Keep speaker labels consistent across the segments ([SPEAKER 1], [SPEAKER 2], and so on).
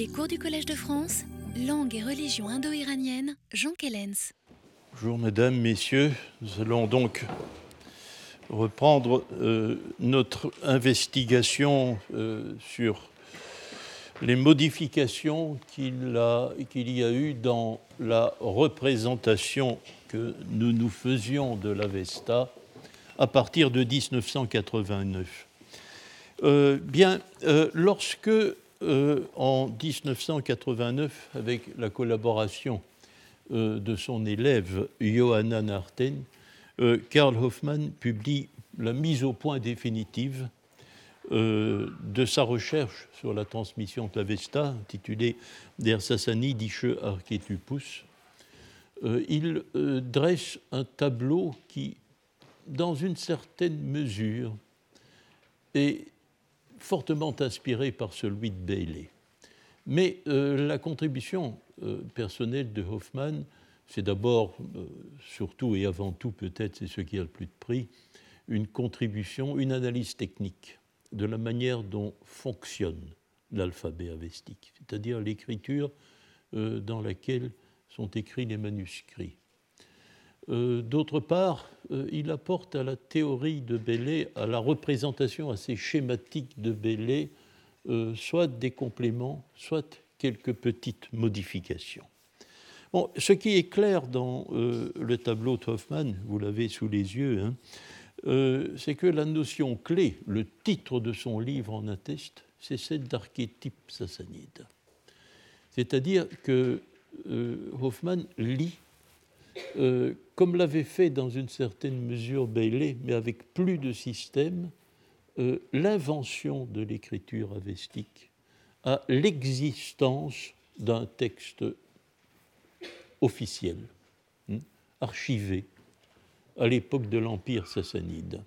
[SPEAKER 1] Les cours du Collège de France, langue et religion indo-iranienne, Jean Kellens.
[SPEAKER 2] Bonjour mesdames, messieurs, nous allons donc reprendre euh, notre investigation euh, sur les modifications qu'il qu'il y a eu dans la représentation que nous nous faisions de l'Avesta à partir de 1989. Euh, bien, lorsque, euh, en 1989, avec la collaboration de son élève Johanna Narten, Karl Hoffmann publie la mise au point définitive de sa recherche sur la transmission de l'Avesta, intitulée Der Sassani Dische Archetupus. il dresse un tableau qui, dans une certaine mesure, est fortement inspiré par celui de Bailey. Mais euh, la contribution euh, personnelle de Hoffman, c'est d'abord, euh, surtout et avant tout peut-être, c'est ce qui a le plus de prix, une contribution, une analyse technique de la manière dont fonctionne l'alphabet avestique, c'est-à-dire l'écriture dans laquelle sont écrits les manuscrits. Euh, d'autre part, euh, il apporte à la théorie de Bellay, à la représentation assez schématique de Bellay, euh, soit des compléments, soit quelques petites modifications. Bon, ce qui est clair dans le tableau de Hoffman, vous l'avez sous les yeux, hein, c'est que la notion clé, le titre de son livre en atteste, c'est celle d'archétype sassanide. C'est-à-dire que Hoffman lit euh, comme l'avait fait dans une certaine mesure Bailey, mais avec plus de système, euh, l'invention de l'écriture avestique à l'existence d'un texte officiel, hein, archivé, à l'époque de l'Empire sassanide.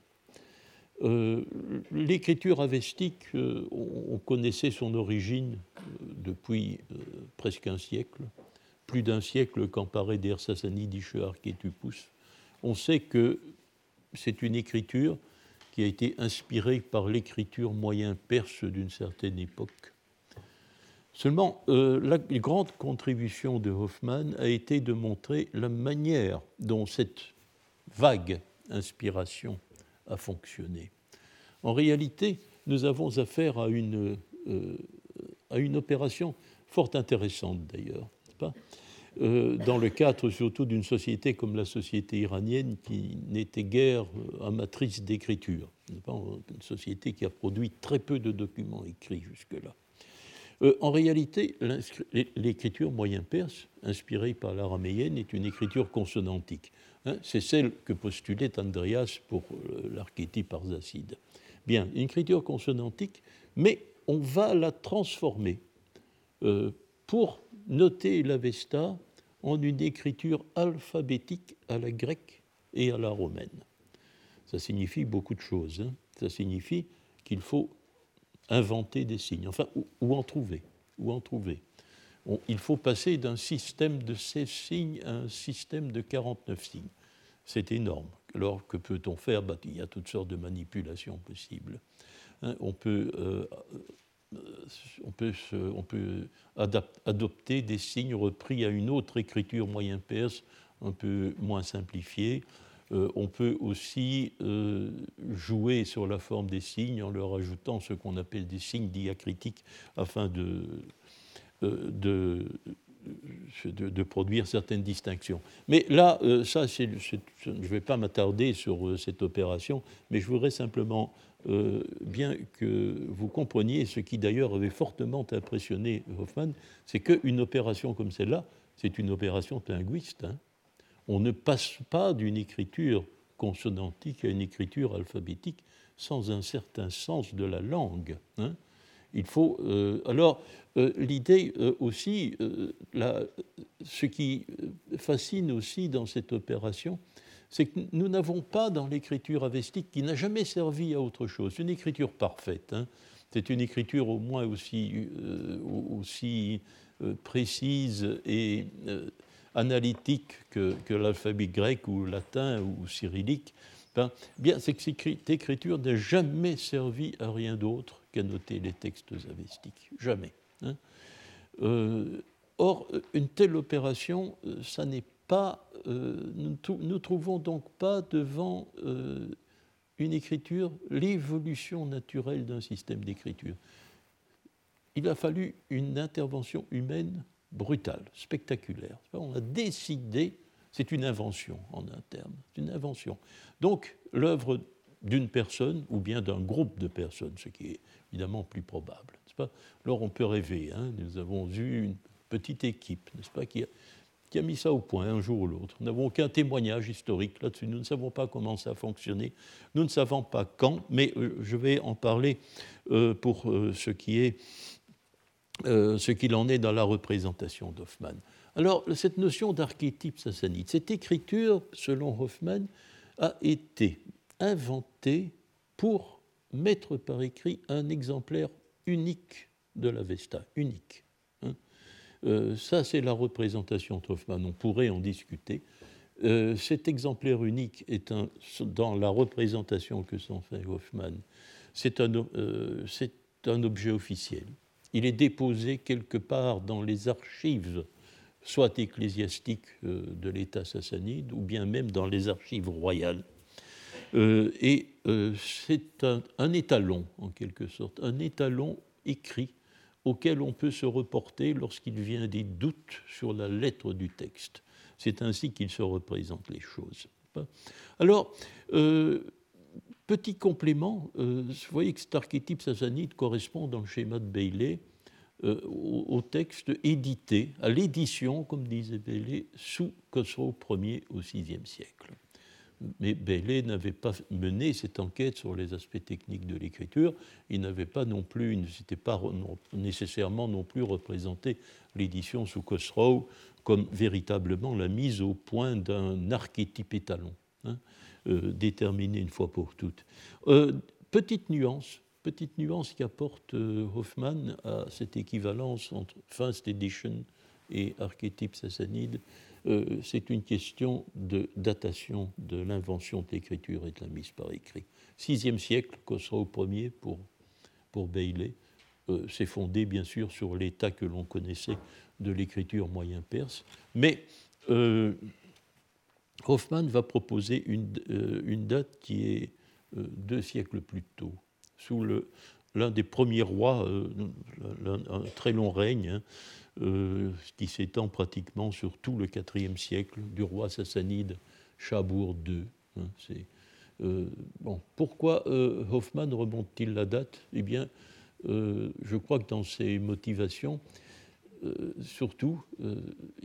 [SPEAKER 2] Euh, l'écriture avestique, on, connaissait son origine depuis presque un siècle plus d'un siècle qu'emparé Der Sassani Archetupus, on sait que c'est une écriture qui a été inspirée par l'écriture moyen perse d'une certaine époque. Seulement, euh, la grande contribution de Hoffmann a été de montrer la manière dont cette vague inspiration a fonctionné. En réalité, nous avons affaire à une, euh, à une opération fort intéressante d'ailleurs. Euh, dans le cadre surtout d'une société comme la société iranienne qui n'était guère euh, amatrice d'écriture, une société qui a produit très peu de documents écrits jusque-là. Euh, en réalité, l'écriture moyen-perse, inspirée par l'araméenne, est une écriture consonantique. Hein. C'est celle que postulait Andreas pour l'archétype arsacide. Bien, une écriture consonantique, mais on va la transformer pour noter l'Avesta en une écriture alphabétique à la grecque et à la romaine. Ça signifie beaucoup de choses. Hein. Ça signifie qu'il faut inventer des signes, enfin, ou, en trouver. Ou en trouver. il faut passer d'un système de 16 signes à un système de 49 signes. C'est énorme. Alors, que peut-on faire? Bah, Il y a toutes sortes de manipulations possibles. Hein. on peut euh, on peut, on peut adopter des signes repris à une autre écriture moyen perse, un peu moins simplifiée. Euh, on peut aussi euh, jouer sur la forme des signes en leur ajoutant ce qu'on appelle des signes diacritiques afin de, euh, de, de, produire certaines distinctions. Mais là, ça, je ne vais pas m'attarder sur cette opération, mais je voudrais simplement euh, bien que vous compreniez ce qui d'ailleurs avait fortement impressionné Hoffman, c'est qu'une opération comme celle-là, c'est une opération linguiste. Hein. On ne passe pas d'une écriture consonantique à une écriture alphabétique sans un certain sens de la langue. Hein. Il faut euh, alors euh, l'idée aussi, ce qui fascine aussi dans cette opération, c'est que nous n'avons pas dans l'écriture avestique, qui n'a jamais servi à autre chose, une écriture parfaite. Hein. C'est une écriture au moins aussi, euh, aussi euh, précise et euh, analytique que, l'alphabet grec ou latin ou cyrillique. Ben, bien, c'est que cette écriture n'a jamais servi à rien d'autre qu'à noter les textes avestiques. Jamais. Hein. or, une telle opération, ça n'est pas, nous ne trouvons donc pas devant une écriture l'évolution naturelle d'un système d'écriture. Il a fallu une intervention humaine brutale, spectaculaire. On a décidé, c'est une invention en interne, une invention. Donc l'œuvre d'une personne ou bien d'un groupe de personnes, ce qui est évidemment plus probable. Pas? Alors on peut rêver, hein. nous avons eu une petite équipe, n'est-ce pas, qui a, mis ça au point un jour ou l'autre. Nous n'avons aucun témoignage historique là-dessus. Nous ne savons pas comment ça a fonctionné. Nous ne savons pas quand, mais euh, je vais en parler euh, pour euh, ce qui est ce qu'il en est dans la représentation d'Hoffmann. Alors, cette notion d'archétype sassanide, cette écriture, selon Hoffmann, a été inventée pour mettre par écrit un exemplaire unique de la Vesta, unique. Hein. Euh, ça, c'est la représentation d'Hoffmann. On pourrait en discuter. Euh, cet exemplaire unique est dans la représentation que s'en fait Hoffmann. C'est un, euh, objet officiel il est déposé quelque part dans les archives, soit ecclésiastiques euh, de l'État sassanide, ou bien même dans les archives royales. Euh, et euh, c'est un, étalon, en quelque sorte, un étalon écrit auquel on peut se reporter lorsqu'il vient des doutes sur la lettre du texte. C'est ainsi qu'il se représente les choses. Alors, Petit complément, euh, vous voyez que cet archétype sassanide correspond dans le schéma de Bailey euh, au, texte édité, à l'édition, comme disait Bailey, sous Khosrow Ier au VIe siècle. Mais Bailey n'avait pas mené cette enquête sur les aspects techniques de l'écriture. Il n'avait pas non plus, il ne s'était pas nécessairement non plus représenté l'édition sous Khosrow comme véritablement la mise au point d'un archétype étalon. Hein. Euh, déterminer une fois pour toutes. Euh, petite nuance, petite nuance qu'apporte euh, Hoffman à cette équivalence entre First Edition et archétype sassanide, c'est une question de datation de l'invention de l'écriture et de la mise par écrit. Sixième siècle, Khosrow Ier pour, pour Bailey, s'est fondé bien sûr sur l'état que l'on connaissait de l'écriture moyen perse, mais Hoffman va proposer une, euh, une date qui est euh, deux siècles plus tôt, sous l'un des premiers rois, euh, un, très long règne, hein, qui s'étend pratiquement sur tout le IVe siècle, du roi sassanide Chabour II. Hein, bon, pourquoi Hoffman remonte-t-il la date? Eh bien, je crois que dans ses motivations, euh, surtout, euh,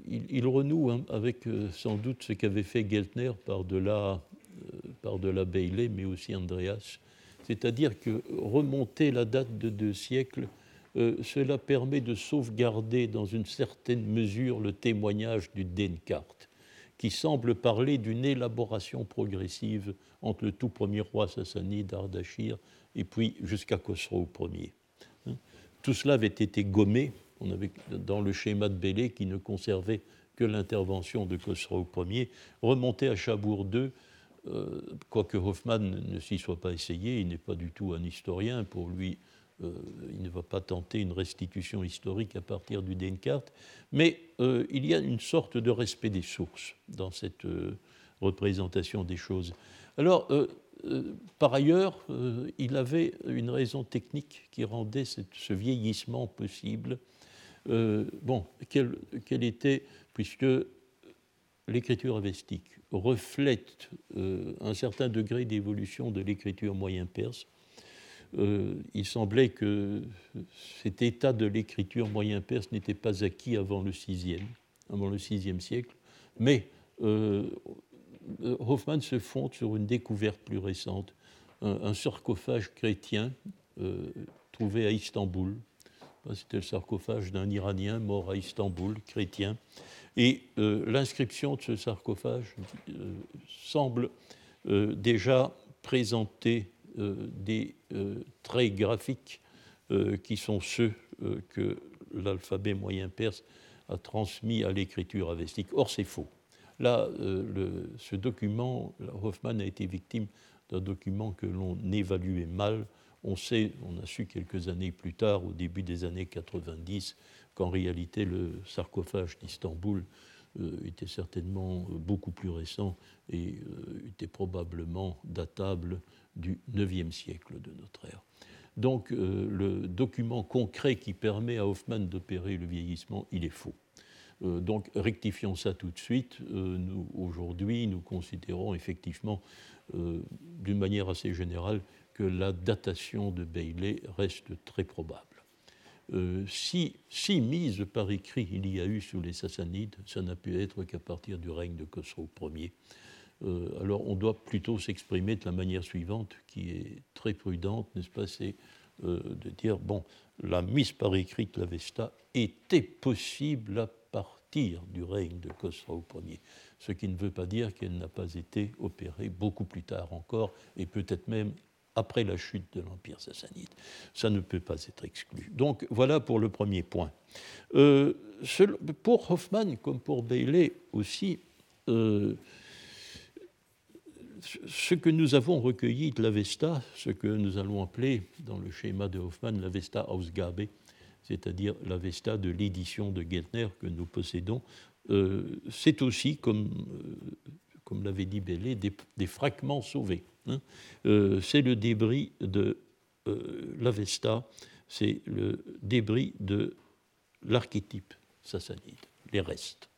[SPEAKER 2] il, renoue hein, avec euh, sans doute ce qu'avait fait Geltner par -delà Bailey, mais aussi Andreas. C'est-à-dire que remonter la date de deux siècles, cela permet de sauvegarder dans une certaine mesure le témoignage du Denkart, qui semble parler d'une élaboration progressive entre le tout premier roi sassanide, Ardashir, et puis jusqu'à Khosrow Ier. Hein? Tout cela avait été gommé on avait dans le schéma de Bellé qui ne conservait que l'intervention de Khosrow Ier, remonté à Chabour II, euh, quoique Hoffman ne s'y soit pas essayé, il n'est pas du tout un historien, pour lui, euh, il ne va pas tenter une restitution historique à partir du Descartes, mais euh, il y a une sorte de respect des sources dans cette représentation des choses. Alors, par ailleurs, il avait une raison technique qui rendait ce vieillissement possible euh, bon, quelle, était, puisque l'écriture avestique reflète euh, un certain degré d'évolution de l'écriture moyen perse, euh, il semblait que cet état de l'écriture moyen perse n'était pas acquis avant le VIe, avant le siècle, mais Hoffman se fonde sur une découverte plus récente, un sarcophage chrétien trouvé à Istanbul, c'était le sarcophage d'un Iranien mort à Istanbul, chrétien. Et euh, l'inscription de ce sarcophage euh, semble euh, déjà présenter des traits graphiques qui sont ceux que l'alphabet moyen perse a transmis à l'écriture avestique. Or, c'est faux. Là, ce document, Hoffman a été victime d'un document que l'on évaluait mal On sait, on a su quelques années plus tard, au début des années 90, qu'en réalité le sarcophage d'Istanbul euh, était certainement euh, beaucoup plus récent et euh, était probablement datable du IXe siècle de notre ère. Donc le document concret qui permet à Hoffman d'opérer le vieillissement, il est faux. donc rectifions ça tout de suite. nous, aujourd'hui, nous considérons effectivement, d'une manière assez générale, que la datation de Bailey reste très probable. Euh, si, si, mise par écrit il y a eu sous les Sassanides, ça n'a pu être qu'à partir du règne de Khosrow Ier. Euh, alors on doit plutôt s'exprimer de la manière suivante, qui est très prudente, n'est-ce pas? C'est euh, de dire, bon, la mise par écrit de l'Avesta était possible à partir du règne de Khosrow Ier, ce qui ne veut pas dire qu'elle n'a pas été opérée beaucoup plus tard encore, et peut-être même après la chute de l'Empire sassanide. Ça ne peut pas être exclu. Donc voilà pour le premier point. Euh, pour Hoffman, comme pour Bailey aussi, ce que nous avons recueilli de l'Avesta, ce que nous allons appeler dans le schéma de Hoffman l'Avesta Ausgabe, c'est-à-dire l'Avesta de l'édition de Geltner que nous possédons, euh, c'est aussi, comme, comme l'avait dit Bailey, des fragments sauvés. Hein. Euh, c'est le débris de euh, l'Avesta, c'est le débris de l'archétype sassanide, les restes.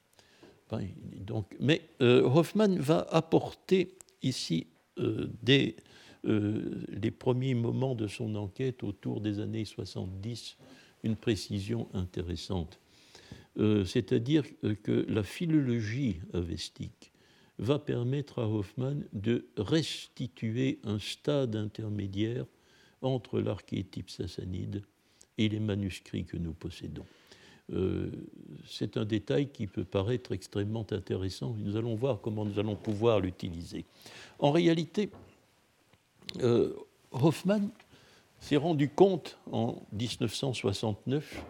[SPEAKER 2] donc, mais euh, Hoffman va apporter ici dès les premiers moments de son enquête autour des années 70 une précision intéressante. C'est-à-dire que la philologie avestique va permettre à Hoffman de restituer un stade intermédiaire entre l'archétype sassanide et les manuscrits que nous possédons. Euh, c'est un détail qui peut paraître extrêmement intéressant nous allons voir comment nous allons pouvoir l'utiliser. En réalité, euh, Hoffman s'est rendu compte en 1969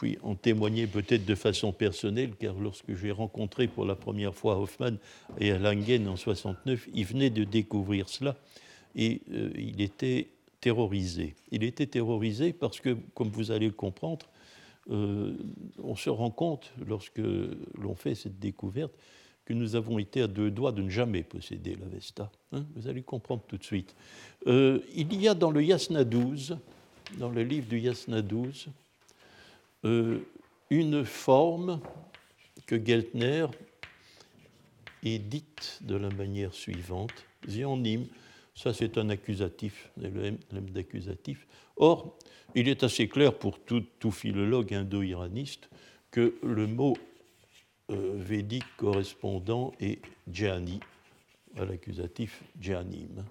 [SPEAKER 2] puis en témoigner peut-être de façon personnelle, car lorsque j'ai rencontré pour la première fois Hoffman et Langen en 69, il venait de découvrir cela et euh, il était terrorisé. Il était terrorisé parce que, comme vous allez le comprendre, euh, on se rend compte, lorsque l'on fait cette découverte, que nous avons été à deux doigts de ne jamais posséder la Vesta. Hein. vous allez comprendre tout de suite. Euh, il y a dans le Yasna 12, dans le livre du Yasna 12, euh, une forme que Geltner édite de la manière suivante. Zionim, ça c'est un accusatif, le M d'accusatif. Or, il est assez clair pour tout, philologue indo-iraniste que le mot euh, védique correspondant est Djani, à l'accusatif Djanim.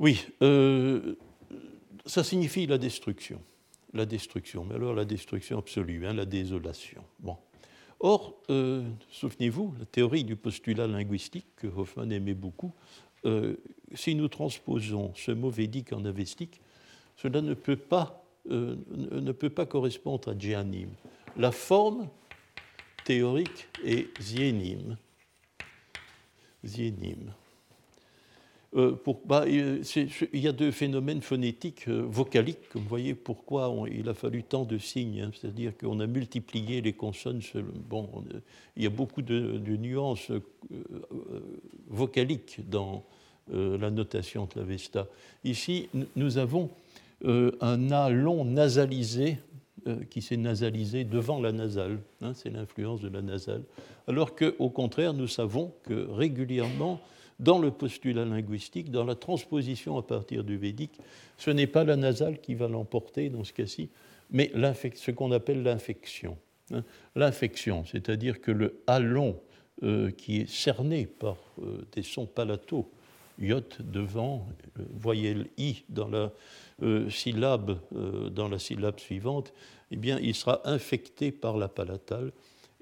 [SPEAKER 2] Oui, euh, ça signifie la destruction la destruction, mais alors la destruction absolue, hein, la désolation. Bon. Or, euh, souvenez-vous, la théorie du postulat linguistique que Hoffman aimait beaucoup, euh, si nous transposons ce mot védique en avestique, cela ne peut pas, euh, ne peut pas correspondre à djianim. La forme théorique est zienim. Zienim. Euh, bah, il y a deux phénomènes phonétiques euh, vocaliques, comme vous voyez pourquoi il a fallu tant de signes, hein. c'est-à-dire qu'on a multiplié les consonnes. Bon, il y a beaucoup de, nuances euh, vocaliques dans la notation de la Vesta. Ici, nous avons un A long nasalisé qui s'est nasalisé devant la nasale, hein, c'est l'influence de la nasale, alors qu'au contraire, nous savons que régulièrement, dans le postulat linguistique, dans la transposition à partir du védique, ce n'est pas la nasale qui va l'emporter dans ce cas-ci, mais ce qu'on appelle l'infection. Hein. L'infection, c'est-à-dire que le halon euh, qui est cerné par euh, des sons palataux, yot devant, euh, voyelle i dans la syllabe, dans la syllabe suivante, eh bien, il sera infecté par la palatale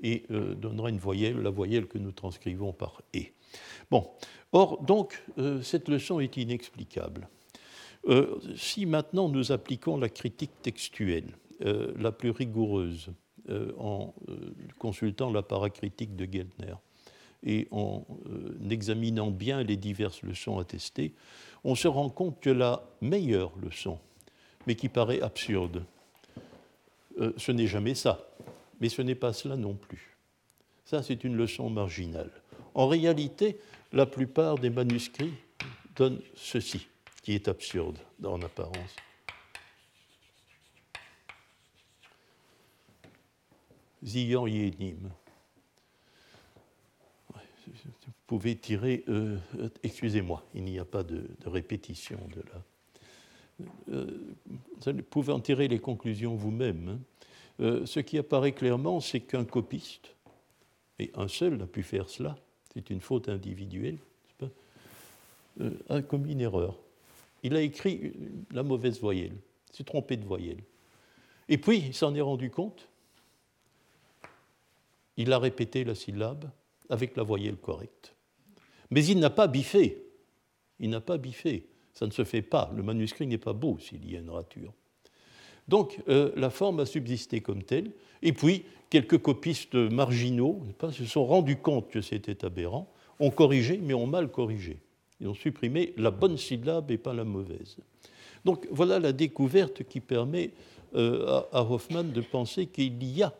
[SPEAKER 2] et donnera une voyelle, la voyelle que nous transcrivons par e. Bon, Or, donc, euh, cette leçon est inexplicable. Euh, si maintenant nous appliquons la critique textuelle, euh, la plus rigoureuse, en consultant la paracritique de Geltner, et en examinant bien les diverses leçons attestées, on se rend compte que la meilleure leçon, mais qui paraît absurde, ce n'est jamais ça, mais ce n'est pas cela non plus. Ça, c'est une leçon marginale. En réalité, la plupart des manuscrits donnent ceci, qui est absurde en apparence. Zion Yenim. Vous pouvez tirer, euh, excusez-moi, il n'y a pas de, répétition de là. Euh, vous pouvez en tirer les conclusions vous-même. Hein. Euh, ce qui apparaît clairement, c'est qu'un copiste, et un seul a pu faire cela, c'est une faute individuelle, euh, a commis une erreur. Il a écrit la mauvaise voyelle, s'est trompé de voyelle. Et puis, il s'en est rendu compte, il a répété la syllabe avec la voyelle correcte. Mais il n'a pas biffé. Il n'a pas biffé. Ça ne se fait pas. Le manuscrit n'est pas beau s'il y a une rature. Donc euh, la forme a subsisté comme telle, et puis quelques copistes marginaux se sont rendus compte que c'était aberrant, ont corrigé, mais ont mal corrigé. Ils ont supprimé la bonne syllabe et pas la mauvaise. Donc voilà la découverte qui permet euh, à, Hoffman de penser qu'il y a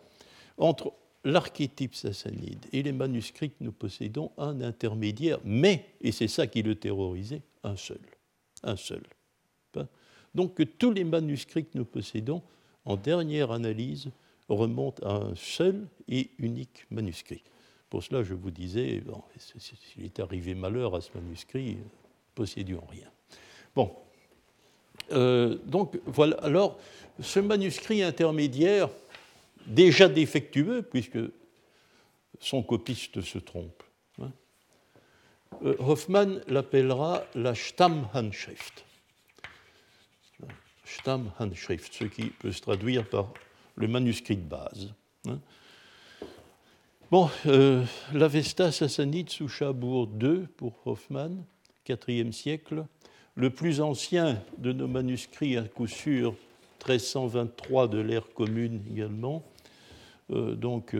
[SPEAKER 2] entre l'archétype sassanide et les manuscrits que nous possédons un intermédiaire, mais, et c'est ça qui le terrorisait, un seul. Un seul. Donc que tous les manuscrits que nous possédons, en dernière analyse, remontent à un seul et unique manuscrit. Pour cela, je vous disais, s'il est arrivé malheur à ce manuscrit, possédions rien. Bon, euh, donc voilà. Alors, ce manuscrit intermédiaire, déjà défectueux, puisque son copiste se trompe, hein, euh, Hoffmann l'appellera la Stammhandschrift. Stammhandschrift, ce qui peut se traduire par le manuscrit de base. Hein. Bon, euh, l'Avesta sassanide sous Chabour II pour Hoffmann, IVe siècle. Le plus ancien de nos manuscrits, à coup sûr, 1323 de l'ère commune également. Euh, donc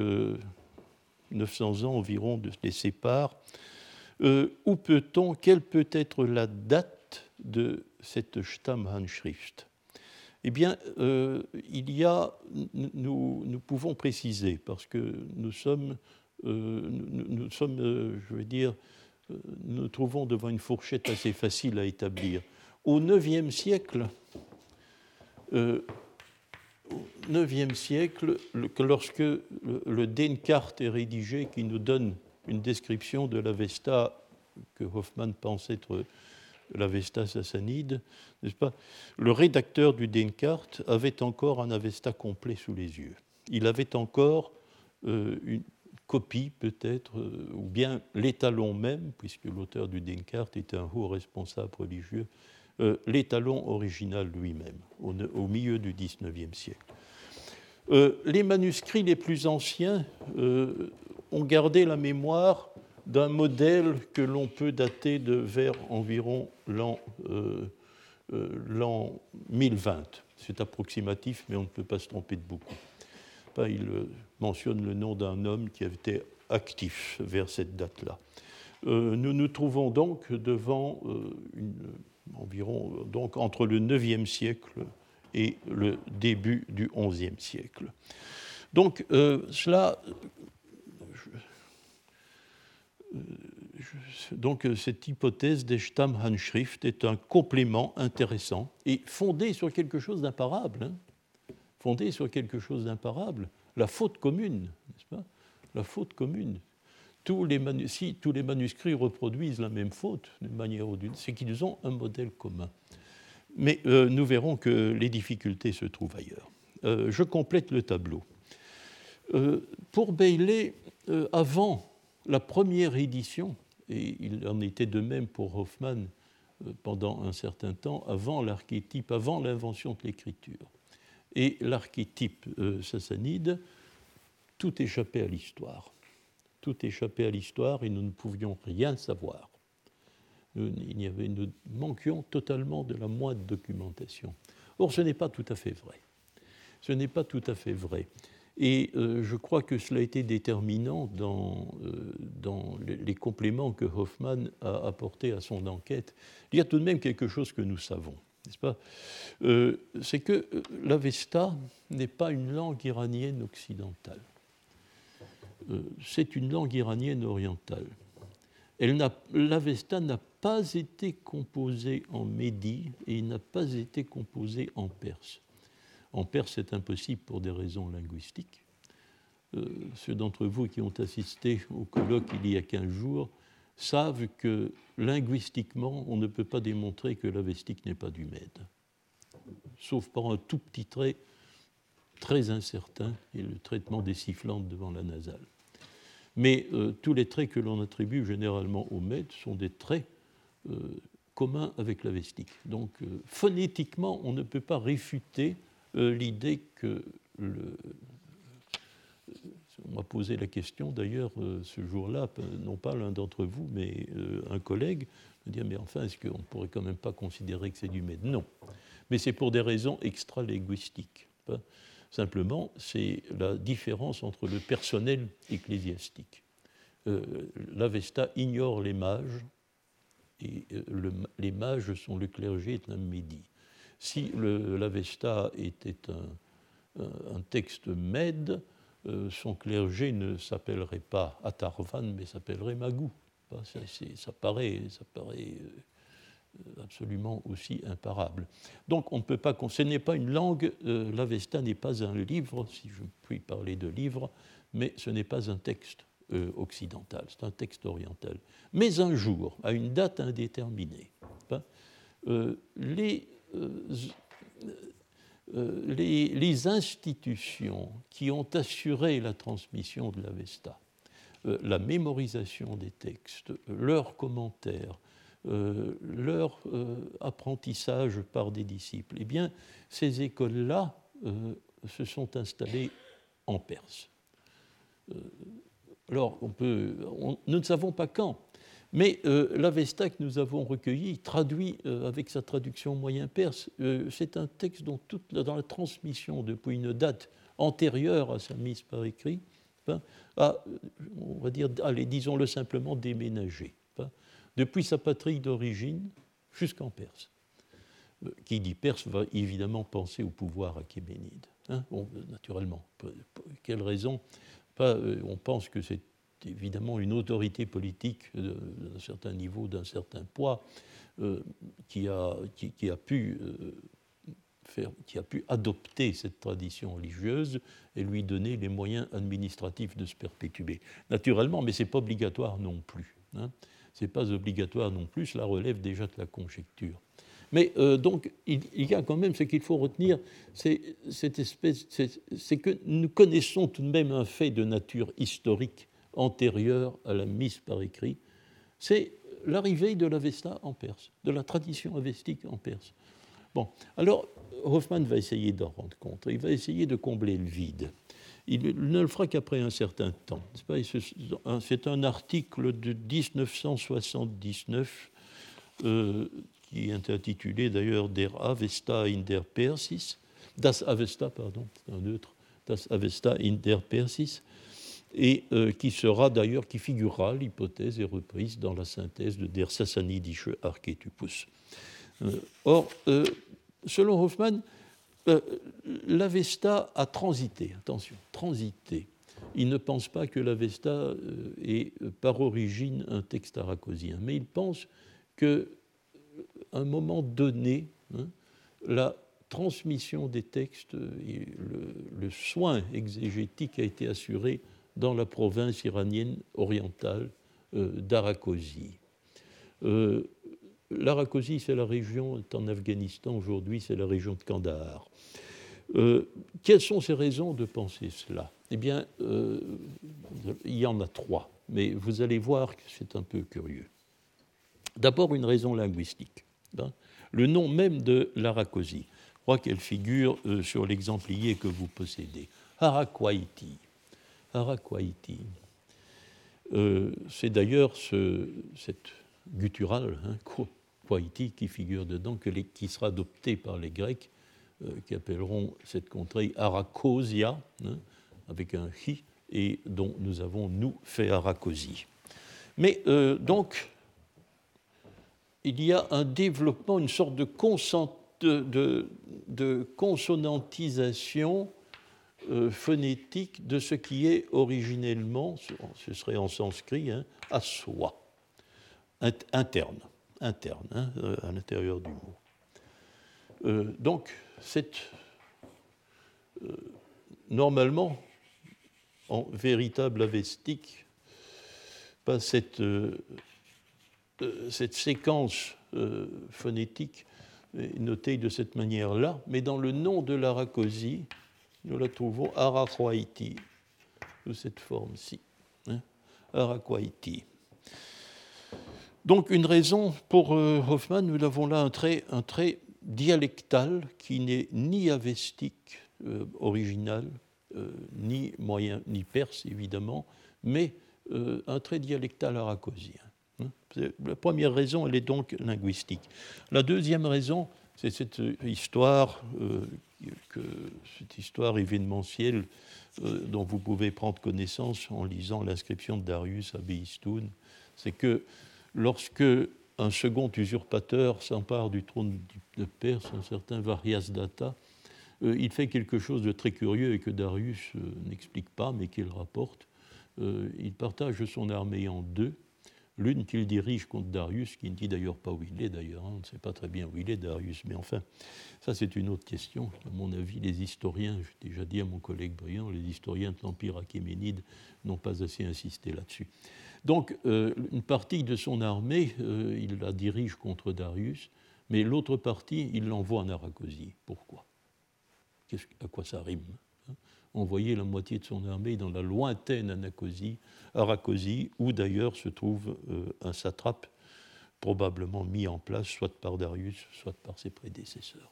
[SPEAKER 2] 900 euh, ans environ de les séparent. où peut-on, quelle peut être la date de cette Stammhandschrift? Eh bien, euh, il y a, nous, pouvons préciser, parce que nous sommes, euh, euh, je veux dire, nous trouvons devant une fourchette assez facile à établir. Au IXe siècle, au IXe siècle, lorsque le, Denkart est rédigé, qui nous donne une description de l'Avesta que Hoffmann pense être l'Avesta sassanide, n'est-ce pas? Le rédacteur du Denkart avait encore un Avesta complet sous les yeux. Il avait encore euh, une copie peut-être, euh, ou bien l'étalon même, puisque l'auteur du Denkart était un haut responsable religieux, euh, l'étalon original lui-même, au, au, milieu du XIXe siècle. les manuscrits les plus anciens ont gardé la mémoire d'un modèle que l'on peut dater de vers environ l'an 1020. Euh, euh, C'est approximatif, mais on ne peut pas se tromper de beaucoup. Il euh, mentionne le nom d'un homme qui avait été actif vers cette date-là. nous nous trouvons donc devant environ donc entre le 9e siècle et le début du 11e siècle. Donc cela donc euh, cette hypothèse des Stammhandschrift est un complément intéressant et fondé sur quelque chose d'imparable. Hein. fondé sur quelque chose d'imparable. La faute commune, n'est-ce pas? La faute commune. Tous les si tous les manuscrits reproduisent la même faute d'une manière ou d'une, c'est qu'ils ont un modèle commun. Mais euh, nous verrons que les difficultés se trouvent ailleurs. je complète le tableau. pour Bailey, avant la première édition, et il en était de même pour Hoffmann euh, pendant un certain temps, avant l'archétype, avant l'invention de l'écriture, et l'archétype euh, sassanide, tout échappait à l'histoire. Tout échappait à l'histoire et nous ne pouvions rien savoir. Il avait, nous manquions totalement de la moindre documentation. Or, ce n'est pas tout à fait vrai. Ce n'est pas tout à fait vrai. Et je crois que cela a été déterminant dans, dans les compléments que Hoffman a apportés à son enquête. Il y a tout de même quelque chose que nous savons, n'est-ce pas? C'est que l'Avesta n'est pas une langue iranienne occidentale. C'est une langue iranienne orientale. L'Avesta n'a pas été composée en médie et il n'a pas été composé en perse. En perse, c'est impossible pour des raisons linguistiques. Euh, ceux d'entre vous qui ont assisté au colloque il y a 15 jours savent que linguistiquement, on ne peut pas démontrer que l'avestique n'est pas du Mède, sauf par un tout petit trait très incertain et le traitement des sifflantes devant la nasale. Mais euh, tous les traits que l'on attribue généralement au Mède sont des traits euh, communs avec l'avestique. Donc phonétiquement, on ne peut pas réfuter l'idée que le, on m'a posé la question d'ailleurs euh, ce jour-là, non pas l'un d'entre vous, mais euh, un collègue, me dire mais enfin, est-ce qu'on ne pourrait quand même pas considérer que c'est du Med Non. Mais c'est pour des raisons extra-linguistiques. Hein. Simplement, c'est la différence entre le personnel ecclésiastique. Euh, L'Avesta ignore les mages, et les mages sont le clergé et un médi. Si l'Avesta était un, texte mède, euh, son clergé ne s'appellerait pas Atarvan, mais s'appellerait Magou. Ça, paraît, ça paraît euh, absolument aussi imparable. Donc on ne peut pas, ce n'est pas une langue, euh, l'Avesta n'est pas un livre, si je puis parler de livre, mais ce n'est pas un texte occidental, c'est un texte oriental. Mais un jour, à une date indéterminée, hein, les euh, les, institutions qui ont assuré la transmission de l'Avesta, euh, la mémorisation des textes, leurs commentaires, euh, leur apprentissage par des disciples, eh bien, ces écoles-là se sont installées en Perse. alors, nous ne savons pas quand, mais euh, l'Avesta que nous avons recueilli, traduit euh, avec sa traduction moyen perse, euh, c'est un texte dont toute, dans la transmission depuis une date antérieure à sa mise par écrit, hein, a, on va dire, allez, disons-le simplement, déménagé. Hein, depuis sa patrie d'origine jusqu'en Perse. Qui dit perse va évidemment penser au pouvoir achéménide. Hein, naturellement. quelle raison? On pense que c'est évidemment une autorité politique d'un certain niveau, d'un certain poids, euh, qui, a, qui, a pu, euh, qui a pu adopter cette tradition religieuse et lui donner les moyens administratifs de se perpétuer. Naturellement, mais ce n'est pas obligatoire non plus. Hein. Ce n'est pas obligatoire non plus, cela relève déjà de la conjecture. Mais euh, donc, il, y a quand même ce qu'il faut retenir, c'est que nous connaissons tout de même un fait de nature historique antérieure à la mise par écrit, c'est l'arrivée de l'Avesta en Perse, de la tradition avestique en Perse. Bon, alors Hoffman va essayer d'en rendre compte, il va essayer de combler le vide. Il ne le fera qu'après un certain temps. C'est un article de 1979 euh, qui est intitulé d'ailleurs Der Avesta in der Persis, Das Avesta, pardon, c'est neutre, Das Avesta in der Persis, et euh, qui sera d'ailleurs, qui figurera, l'hypothèse est reprise dans la synthèse de Der Sassanidische Archetupus. Euh, or, euh, selon Hoffman, l'Avesta a transité, attention, transité. Il ne pense pas que l'Avesta est par origine un texte aracosien, mais il pense qu'à un moment donné, hein, la transmission des textes et le, soin exégétique a été assuré dans la province iranienne orientale euh, d'Arakosi. Euh, L'Arakosi, c'est la région, en Afghanistan aujourd'hui, c'est la région de Kandahar. Euh, quelles sont ces raisons de penser cela? Eh bien, il y en a trois, mais vous allez voir que c'est un peu curieux. D'abord, une raison linguistique. Hein. Le nom même de l'Arakosi, je crois qu'elle figure sur l'exemplier que vous possédez. Harakwaiti. Arakwaiti. Euh, c'est d'ailleurs ce, cette gutturale, hein, qui figure dedans, qui sera adoptée par les Grecs, euh, qui appelleront cette contrée Arakosia, hein, avec un hi, et dont nous avons, nous, fait Arakosi. Mais euh, donc, il y a un développement, une sorte de, consonantisation euh, phonétique de ce qui est originellement, ce serait en sanskrit, hein, à soi, interne, interne, hein, euh, à l'intérieur du mot. donc, cette, normalement, en véritable avestique, pas cette, euh, euh, séquence euh, phonétique notée de cette manière-là, mais dans le nom de l'Arakosi, nous la trouvons Arakwaiti, de cette forme-ci. Hein, Donc une raison pour Hoffman, nous avons là un trait, dialectal qui n'est ni avestique original, ni moyen, ni perse évidemment, mais euh, un trait dialectal aracosien. Hein. La première raison, elle est donc linguistique. La deuxième raison, c'est cette histoire, euh, que, cette histoire événementielle euh, dont vous pouvez prendre connaissance en lisant l'inscription de Darius à Beistoun. C'est que lorsque un second usurpateur s'empare du trône de Perse, un certain Variasdata, il fait quelque chose de très curieux et que Darius n'explique pas, mais qu'il rapporte. Euh, il partage son armée en deux. L'une qu'il dirige contre Darius, qui ne dit d'ailleurs pas où il est d'ailleurs, hein. on ne sait pas très bien où il est Darius, mais enfin, ça c'est une autre question. À mon avis, les historiens, j'ai déjà dit à mon collègue Briand, les historiens de l'Empire achéménide n'ont pas assez insisté là-dessus. Donc, euh, une partie de son armée, euh, il la dirige contre Darius, mais l'autre partie, il l'envoie en Aracosie. Pourquoi? À quoi ça rime? Envoyé la moitié de son armée dans la lointaine Anacosie, Aracosie, où d'ailleurs se trouve euh, un satrape probablement mis en place soit par Darius, soit par ses prédécesseurs,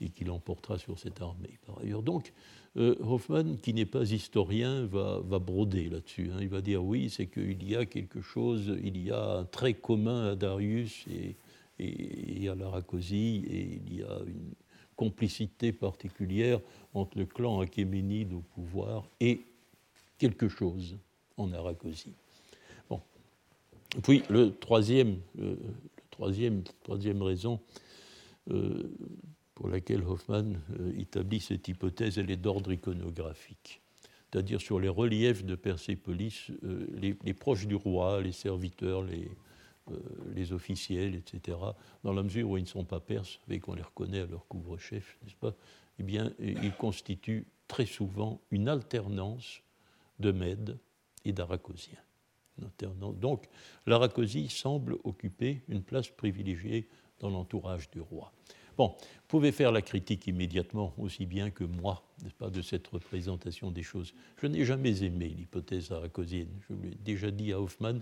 [SPEAKER 2] et qui l'emportera sur cette armée par ailleurs. Donc, euh, Hoffman, qui n'est pas historien, va, broder là-dessus. Hein. Il va dire oui, c'est qu'il y a quelque chose, il y a un trait commun à Darius et, et, et à l'Aracosie, et il y a une, complicité particulière entre le clan achéménide au pouvoir et quelque chose en Aracosie. Bon. Puis le troisième, euh, troisième, troisième raison euh, pour laquelle Hoffman euh, établit cette hypothèse, elle est d'ordre iconographique. C'est-à-dire sur les reliefs de Persépolis, les, les, proches du roi, les serviteurs, les, euh, les officiels, etc., dans la mesure où ils ne sont pas perses et qu'on les reconnaît à leur couvre-chef, n'est-ce pas Eh bien, ils constituent très souvent une alternance de Mèdes et d'Aracosiens. Donc, l'Aracosie semble occuper une place privilégiée dans l'entourage du roi. Bon, vous pouvez faire la critique immédiatement, aussi bien que moi, n'est-ce pas, de cette représentation des choses. Je n'ai jamais aimé l'hypothèse aracosienne. Je l'ai déjà dit à Hoffman,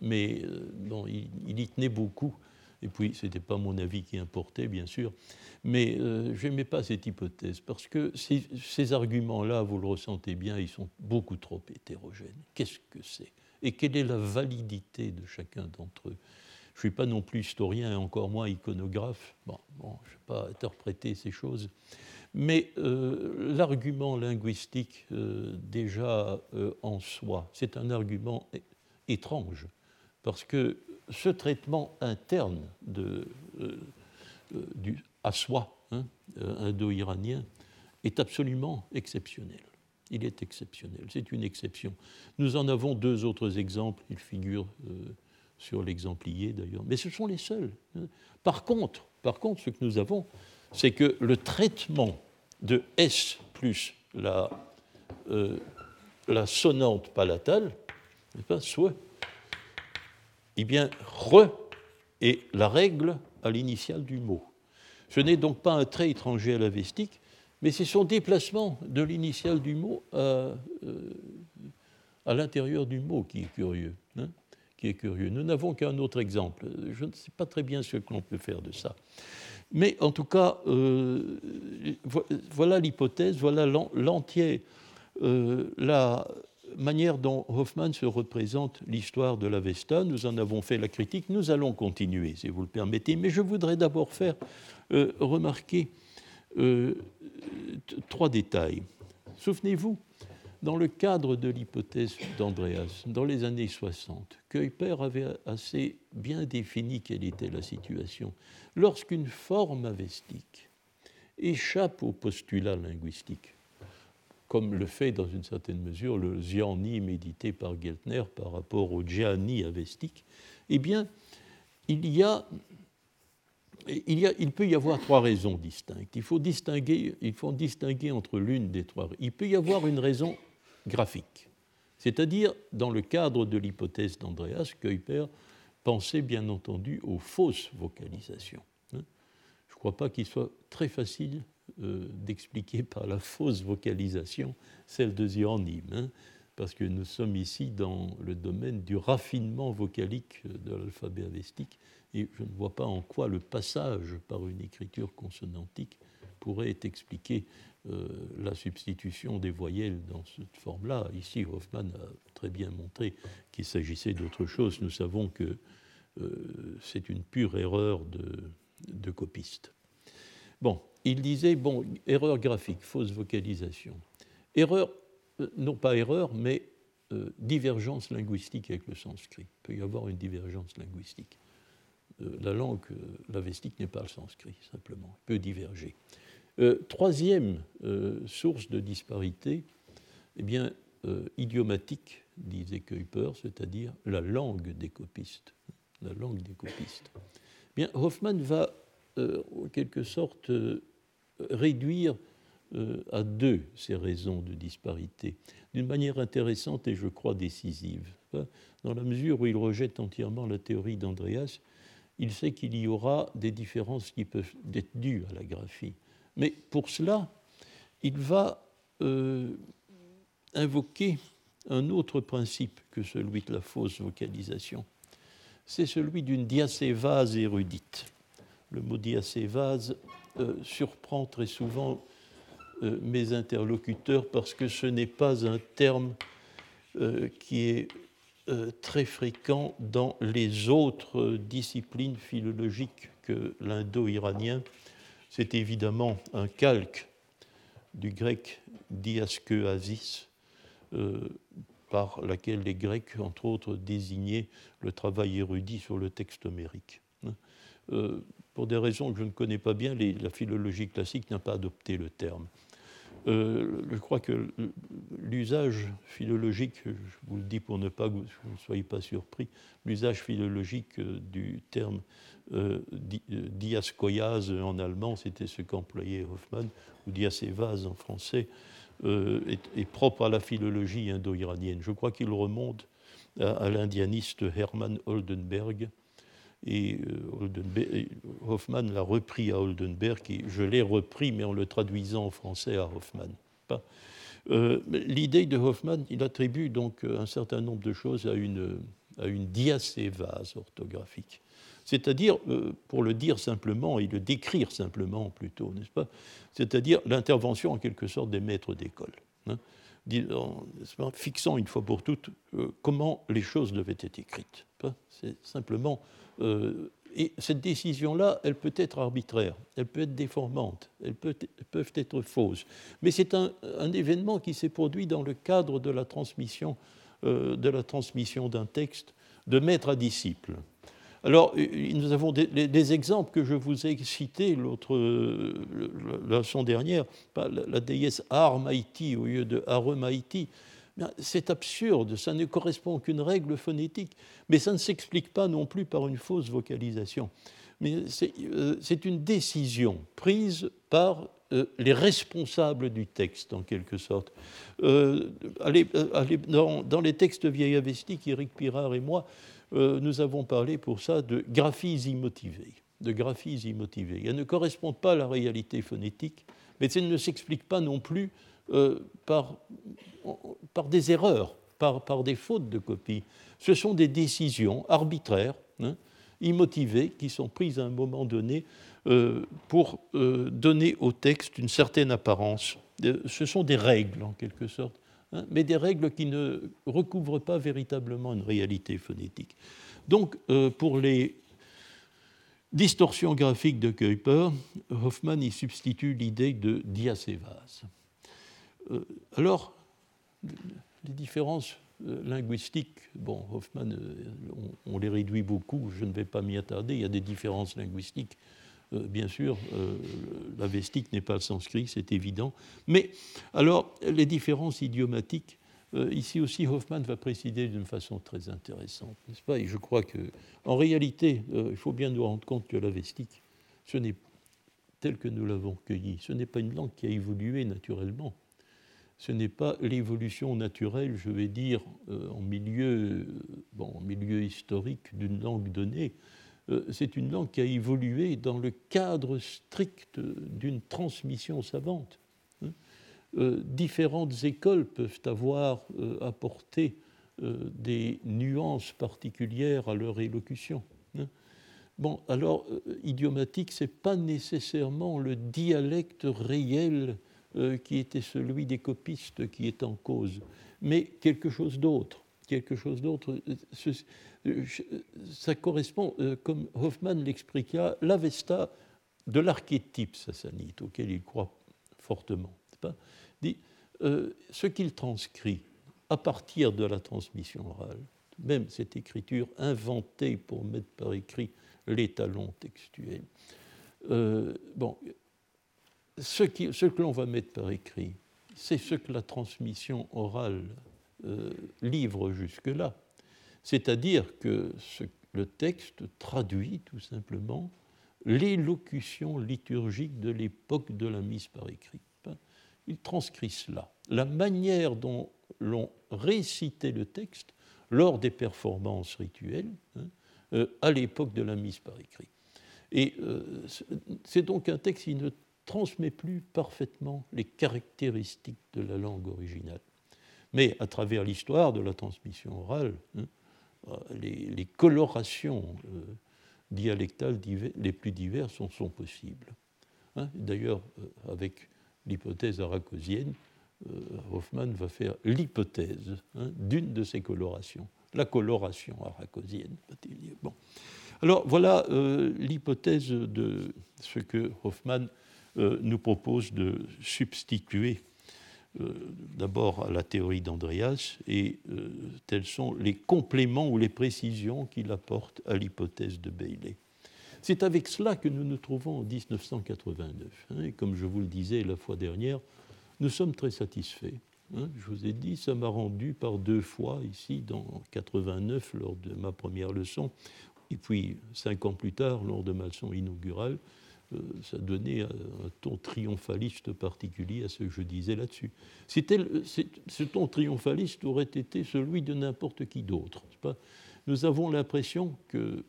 [SPEAKER 2] mais bon, euh, il, y tenait beaucoup. Et puis, ce n'était pas mon avis qui importait, bien sûr. Mais euh, je n'aimais pas cette hypothèse, parce que ces, arguments-là, vous le ressentez bien, ils sont beaucoup trop hétérogènes. Qu'est-ce que c'est? Et quelle est la validité de chacun d'entre eux? Je ne suis pas non plus historien, et encore moins iconographe. Bon, bon je ne vais pas interpréter ces choses. Mais euh, l'argument linguistique, déjà en soi, c'est un argument étrange, parce que ce traitement interne de, euh, euh, du, à soi hein, euh, indo-iranien est absolument exceptionnel. Il est exceptionnel, c'est une exception. Nous en avons deux autres exemples, ils figurent sur l'exemplier d'ailleurs, mais ce sont les seuls. Hein. Par contre, par contre, ce que nous avons, c'est que le traitement de S plus la, la sonnante palatale pas, soit, eh bien, re est la règle à l'initiale du mot. Ce n'est donc pas un trait étranger à la vestique, mais c'est son déplacement de l'initiale du mot à, euh, à l'intérieur du mot qui est curieux. Hein, qui est curieux. Nous n'avons qu'un autre exemple. Je ne sais pas très bien ce que l'on peut faire de ça. Mais en tout cas, euh, voilà l'hypothèse, voilà l'entier, euh, manière dont Hoffman se représente l'histoire de l'Avesta. Nous en avons fait la critique. Nous allons continuer, si vous le permettez. Mais je voudrais d'abord faire euh, remarquer euh, trois détails Souvenez-vous, dans le cadre de l'hypothèse d'Andreas, dans les années 60, Kuiper avait assez bien défini quelle était la situation. Lorsqu'une forme avestique échappe au postulat linguistique, comme le fait dans une certaine mesure le Ziani médité par Geltner par rapport au Djani avestique, eh bien, il y a il, peut y avoir trois raisons distinctes. Il faut distinguer, il faut distinguer entre l'une des trois. Il peut y avoir une raison graphique, c'est-à-dire dans le cadre de l'hypothèse d'Andreas, Kuiper pensait bien entendu aux fausses vocalisations. Hein. Je ne crois pas qu'il soit très facile euh, d'expliquer par la fausse vocalisation celle de Zionim, hein, parce que nous sommes ici dans le domaine du raffinement vocalique de l'alphabet avestique et je ne vois pas en quoi le passage par une écriture consonantique pourrait expliquer euh, la substitution des voyelles dans cette forme-là. Ici, Hoffman a très bien montré qu'il s'agissait d'autre chose. Nous savons que euh, c'est une pure erreur de, de, copiste. Bon, il disait, bon, erreur graphique, fausse vocalisation. Erreur, euh, non pas erreur, mais divergence linguistique avec le sanskrit. Il peut y avoir une divergence linguistique. Euh, la langue, euh, l'avestique n'est pas le sanskrit, simplement, peut diverger. Euh, troisième source de disparité, eh bien, idiomatique, disait Kuiper, c'est-à-dire la langue des copistes. La langue des copistes. Eh bien, Hoffman va, en quelque sorte, réduire à deux ces raisons de disparité, d'une manière intéressante et je crois décisive, hein, dans la mesure où il rejette entièrement la théorie d'Andreas il sait qu'il y aura des différences qui peuvent être dues à la graphie. Mais pour cela, il va euh, invoquer un autre principe que celui de la fausse vocalisation. C'est celui d'une diacévase érudite. Le mot diacévase euh, surprend très souvent euh, mes interlocuteurs parce que ce n'est pas un terme qui est euh, très fréquent dans les autres disciplines philologiques que l'indo-iranien. C'est évidemment un calque du grec diaskeasis, euh, par laquelle les Grecs, entre autres, désignaient le travail érudit sur le texte homérique. Euh, pour des raisons que je ne connais pas bien, la philologie classique n'a pas adopté le terme. Euh, je crois que l'usage philologique, je vous le dis pour ne pas que vous ne soyez pas surpris, l'usage philologique euh, du terme euh, euh en allemand, c'était ce qu'employait Hoffman, ou diasévase en français, est, propre à la philologie indo-iranienne. Je crois qu'il remonte à l'indianiste Hermann Oldenberg, et euh, Hoffman l'a repris à Oldenberg, et je l'ai repris, mais en le traduisant en français à Hoffman. Euh, l'idée de Hoffman, il attribue donc un certain nombre de choses à une, diacévase orthographique. C'est-à-dire, euh, pour le dire simplement et le décrire simplement plutôt, n'est-ce pas C'est-à-dire l'intervention en quelque sorte des maîtres d'école. Hein fixant une fois pour toutes comment les choses devaient être écrites. C'est simplement euh, et cette décision-là, elle peut être arbitraire, elle peut être déformante, elles peuvent être fausses. Mais c'est un, événement qui s'est produit dans le cadre de la transmission euh, la d'un texte de maître à disciple. Alors, nous avons des, exemples que je vous ai cités l'autre la leçon dernière, la, déesse Armaïti au lieu de Aremaïti. C'est absurde, ça ne correspond à aucune règle phonétique, mais ça ne s'explique pas non plus par une fausse vocalisation. Mais c'est euh, une décision prise par euh, les responsables du texte, en quelque sorte. Euh, dans, les textes vieilles avestiques, Eric Pirard et moi, nous avons parlé pour ça de graphies immotivées. De graphies immotivées. Elles ne correspondent pas à la réalité phonétique, mais elles ne s'expliquent pas non plus par par des erreurs, par, par, des fautes de copie. Ce sont des décisions arbitraires, hein, immotivées, qui sont prises à un moment donné euh, pour euh, donner au texte une certaine apparence. Euh, ce sont des règles, en quelque sorte, hein, mais des règles qui ne recouvrent pas véritablement une réalité phonétique. Donc, pour les distorsions graphiques de Kuiper, Hoffman y substitue l'idée de diacévase. Alors, les différences linguistiques, bon, Hoffman, on, les réduit beaucoup, je ne vais pas m'y attarder, il y a des différences linguistiques bien sûr, la vestique n'est pas le sanskrit, c'est évident. Mais alors, les différences idiomatiques, ici aussi, Hoffman va préciser d'une façon très intéressante, n'est-ce pas Et je crois que, en réalité, il faut bien nous rendre compte que la vestique, ce n'est tel que nous l'avons cueilli, ce n'est pas une langue qui a évolué naturellement ce n'est pas l'évolution naturelle, je vais dire, euh, en, milieu, bon, milieu historique d'une langue donnée. Euh, c'est une langue qui a évolué dans le cadre strict d'une transmission savante. Hein. Euh, différentes écoles peuvent avoir apporté des nuances particulières à leur élocution. Hein. Bon, alors, idiomatique, ce n'est pas nécessairement le dialecte réel euh, qui était celui des copistes qui est en cause, mais quelque chose d'autre. Quelque chose d'autre. Euh, ça correspond, euh, comme Hoffman l'expliqua, l'avesta de l'archétype sassanite, auquel il croit fortement. Dit, ce qu'il transcrit à partir de la transmission orale, même cette écriture inventée pour mettre par écrit les talons textuels. bon, ce, que l'on va mettre par écrit, c'est ce que la transmission orale euh, livre jusque-là. C'est-à-dire que le texte traduit tout simplement l'élocution liturgique de l'époque de la mise par écrit. Il transcrit cela. La manière dont l'on récitait le texte lors des performances rituelles hein, euh, à l'époque de la mise par écrit. Et euh, c'est donc un texte qui ne transmet plus parfaitement les caractéristiques de la langue originale. Mais à travers l'histoire de la transmission orale, hein, euh, les, colorations euh, dialectales les plus diverses sont, possibles. Hein. D'ailleurs, euh, avec l'hypothèse aracosienne, Hoffman va faire l'hypothèse hein, d'une de ces colorations, la coloration aracosienne. Bon. Alors voilà l'hypothèse de ce que Hoffman euh, nous propose de substituer euh, d'abord à la théorie d'Andreas et euh, tels sont les compléments ou les précisions qu'il apporte à l'hypothèse de Bailey. C'est avec cela que nous nous trouvons en 1989. Hein, et comme je vous le disais la fois dernière, nous sommes très satisfaits. Hein. je vous ai dit, ça m'a rendu par deux fois ici, dans 89, lors de ma première leçon, et puis cinq ans plus tard, lors de ma leçon inaugurale, ça donnait un, ton triomphaliste particulier à ce que je disais là-dessus. ce ton triomphaliste aurait été celui de n'importe qui d'autre. Nous avons l'impression que,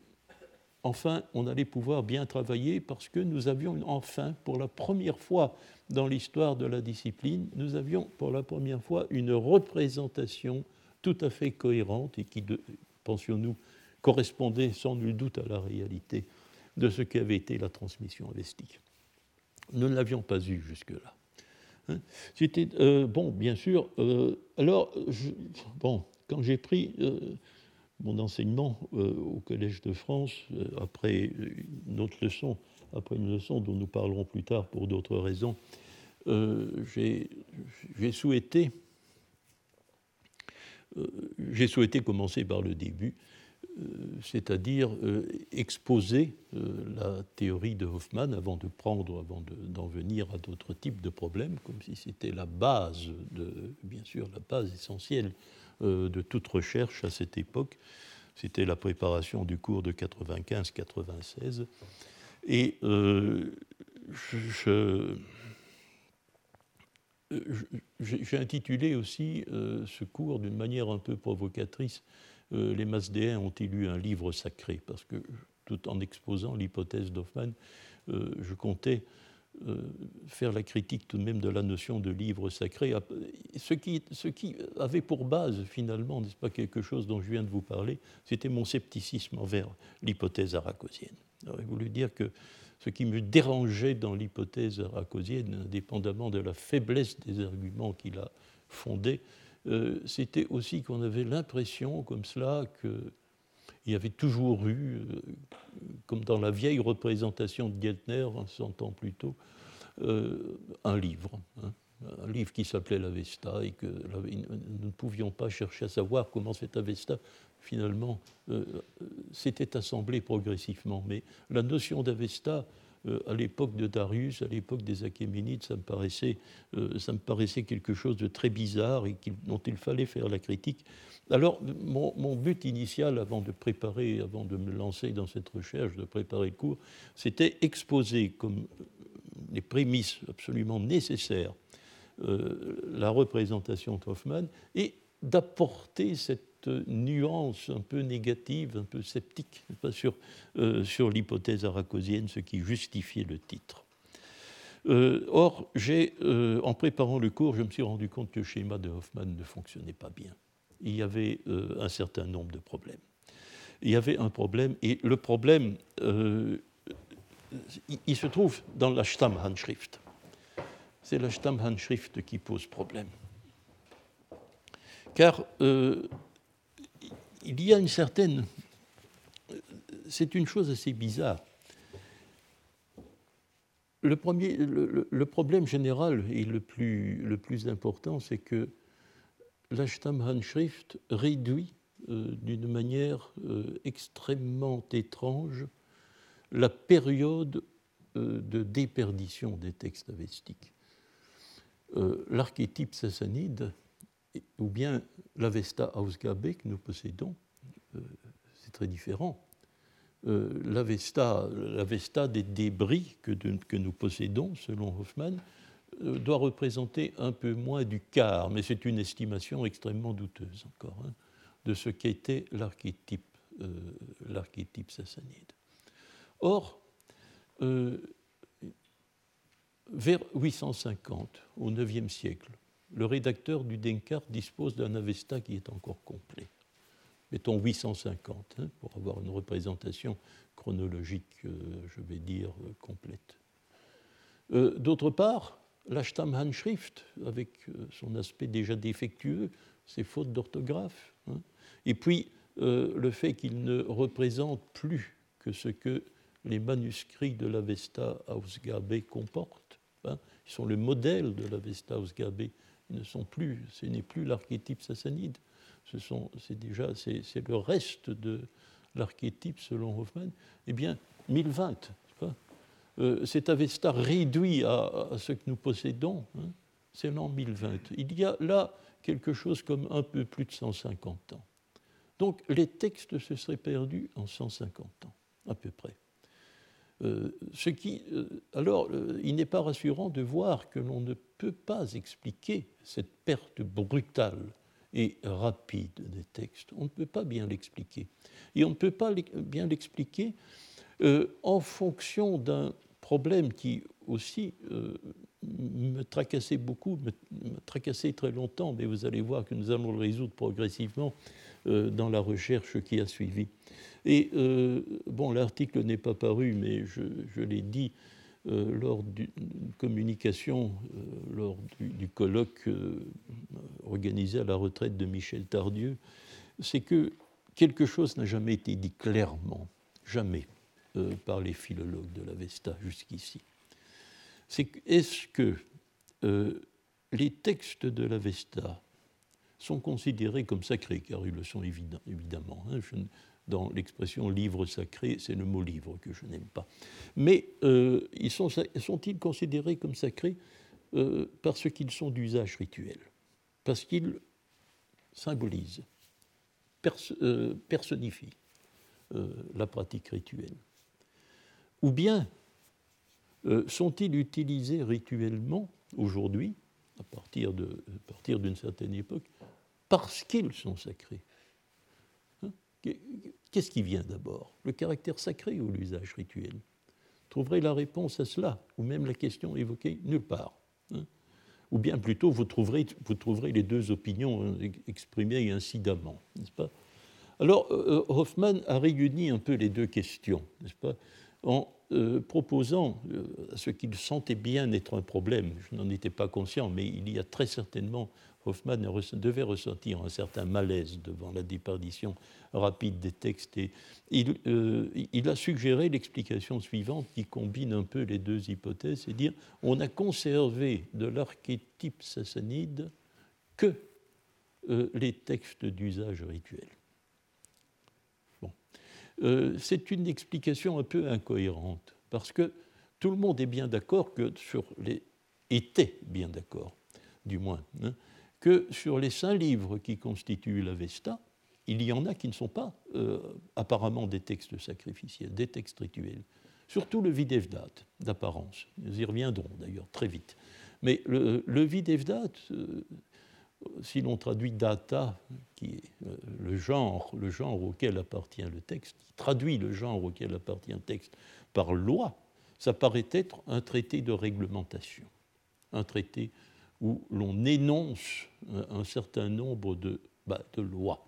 [SPEAKER 2] enfin, on allait pouvoir bien travailler parce que nous avions enfin, pour la première fois dans l'histoire de la discipline, nous avions pour la première fois une représentation tout à fait cohérente et qui, pensions-nous, correspondait sans nul doute à la réalité de ce qu'avait été la transmission avestique. Nous ne l'avions pas eu jusque-là. Hein. C'était, euh, bon, bien sûr, euh, alors, bon, quand j'ai pris euh, mon enseignement au Collège de France, après une autre leçon, après une leçon dont nous parlerons plus tard pour d'autres raisons, j'ai souhaité, j'ai souhaité commencer par le début, c'est-à-dire euh, exposer euh, la théorie de Hoffman avant de prendre, avant d'en venir à d'autres types de problèmes, comme si c'était la base, de, bien sûr, la base essentielle de toute recherche à cette époque. C'était la préparation du cours de 95-96. Et j'ai intitulé aussi ce cours d'une manière un peu provocatrice euh, les Masdéens ont-ils un livre sacré? Parce que tout en exposant l'hypothèse d'Hoffmann, euh, je comptais euh, faire la critique tout de même de la notion de livre sacré, ce qui, ce qui avait pour base finalement, n'est-ce pas, quelque chose dont je viens de vous parler, c'était mon scepticisme envers l'hypothèse aracosienne. J'aurais voulu dire que ce qui me dérangeait dans l'hypothèse aracosienne, indépendamment de la faiblesse des arguments qu'il a fondés, euh, c'était aussi qu'on avait l'impression, comme cela, qu'il y avait toujours eu, euh, comme dans la vieille représentation de Geltner, 100 ans plus tôt, euh, un livre. Hein. un livre qui s'appelait l'Avesta et que nous ne pouvions pas chercher à savoir comment cet Avesta finalement s'était assemblé progressivement. Mais la notion d'Avesta, euh, à l'époque de Darius, à l'époque des Achéménides, ça me, paraissait, euh, ça me paraissait quelque chose de très bizarre et dont il fallait faire la critique. Alors, mon, but initial, avant de préparer, avant de me lancer dans cette recherche, de préparer le cours, c'était exposer comme les prémices absolument nécessaires euh, la représentation d'Hoffmann et d'apporter cette nuance un peu négative, un peu sceptique sur, euh, sur l'hypothèse aracosienne, ce qui justifiait le titre. Euh, or, j'ai, en préparant le cours, je me suis rendu compte que le schéma de Hoffmann ne fonctionnait pas bien. Il y avait un certain nombre de problèmes. Il y avait un problème, et le problème, il, se trouve dans la Stammhandschrift c'est la Stammhandschrift qui pose problème. Car euh, il y a une certaine. C'est une chose assez bizarre. Le, premier, le, problème général et le plus, important, c'est que la Stammhandschrift réduit euh, d'une manière euh, extrêmement étrange la période de déperdition des textes avestiques. Euh, l'archétype sassanide, ou bien l'Avesta Ausgabe que nous possédons, euh, c'est très différent. Euh, L'Avesta, des débris que, nous possédons, selon Hoffman, doit représenter un peu moins du quart, mais c'est une estimation extrêmement douteuse encore, hein, de ce qu'était l'archétype, l'archétype sassanide. Or, vers 850, au IXe siècle, le rédacteur du Denkart dispose d'un Avesta qui est encore complet. Mettons 850, hein, pour avoir une représentation chronologique, euh, je vais dire, euh, complète. Euh, d'autre part, la Stammhandschrift, avec son aspect déjà défectueux, ses fautes d'orthographe, hein, et puis le fait qu'il ne représente plus que ce que les manuscrits de l'Avesta Ausgabe comportent, Hein. Ils sont le modèle de la Vesta Ausgabe. Ce n'est plus l'archétype sassanide. C'est déjà, le reste de l'archétype selon Hoffman. Eh bien, 1020, euh, cet Avesta réduit à, ce que nous possédons, hein, c'est l'an 1020. Il y a là quelque chose comme un peu plus de 150 ans. Donc les textes se seraient perdus en 150 ans, à peu près. Euh, ce qui, euh, alors, euh, il n'est pas rassurant de voir que l'on ne peut pas expliquer cette perte brutale et rapide des textes. On ne peut pas bien l'expliquer. Et on ne peut pas bien l'expliquer en fonction d'un problème qui aussi me tracassait beaucoup, me, me, tracassait très longtemps, mais vous allez voir que nous allons le résoudre progressivement dans la recherche qui a suivi. Et euh, bon, l'article n'est pas paru, mais je, l'ai dit euh, lors d'une communication, euh, lors du, colloque organisé à la retraite de Michel Tardieu, c'est que quelque chose n'a jamais été dit clairement, jamais, par les philologues de l'Avesta jusqu'ici. C'est est-ce que les textes de l'Avesta sont considérés comme sacrés, car ils le sont évidemment. Hein, dans l'expression livre sacré, c'est le mot livre que je n'aime pas. Mais euh, ils sont, sont-ils considérés comme sacrés? Euh, parce qu'ils sont d'usage rituel Parce qu'ils symbolisent, euh, personnifient la pratique rituelle Ou bien sont-ils utilisés rituellement aujourd'hui, à partir d'une certaine époque, parce qu'ils sont sacrés Qu'est-ce qui vient d'abord? Le caractère sacré ou l'usage rituel? Trouverez la réponse à cela, ou même la question évoquée nulle part. Hein? ou bien plutôt, vous trouverez, vous les deux opinions hein, exprimées incidemment, Alors, euh, euh, Hoffman a réuni un peu les deux questions, n'est-ce pas? En euh, proposant euh, ce qu'il sentait bien être un problème, je n'en étais pas conscient, mais il y a très certainement, Hoffman devait ressentir un certain malaise devant la déperdition rapide des textes, il, il a suggéré l'explication suivante qui combine un peu les deux hypothèses, c'est dire on a conservé de l'archétype sassanide que les textes d'usage rituel. Euh, c'est une explication un peu incohérente, parce que tout le monde est bien d'accord que sur les était bien d'accord, du moins, hein, que sur les cinq livres qui constituent l'Avesta, il y en a qui ne sont pas euh, apparemment des textes sacrificiels, des textes rituels. Surtout le Videvdat, d'apparence. Nous y reviendrons d'ailleurs très vite. Mais le, le Videvdat, euh, si l'on traduit data, qui est euh, le genre, le genre auquel appartient le texte, qui traduit le genre auquel appartient le texte par loi, ça paraît être un traité de réglementation, un traité où l'on énonce un certain nombre de, bah, lois.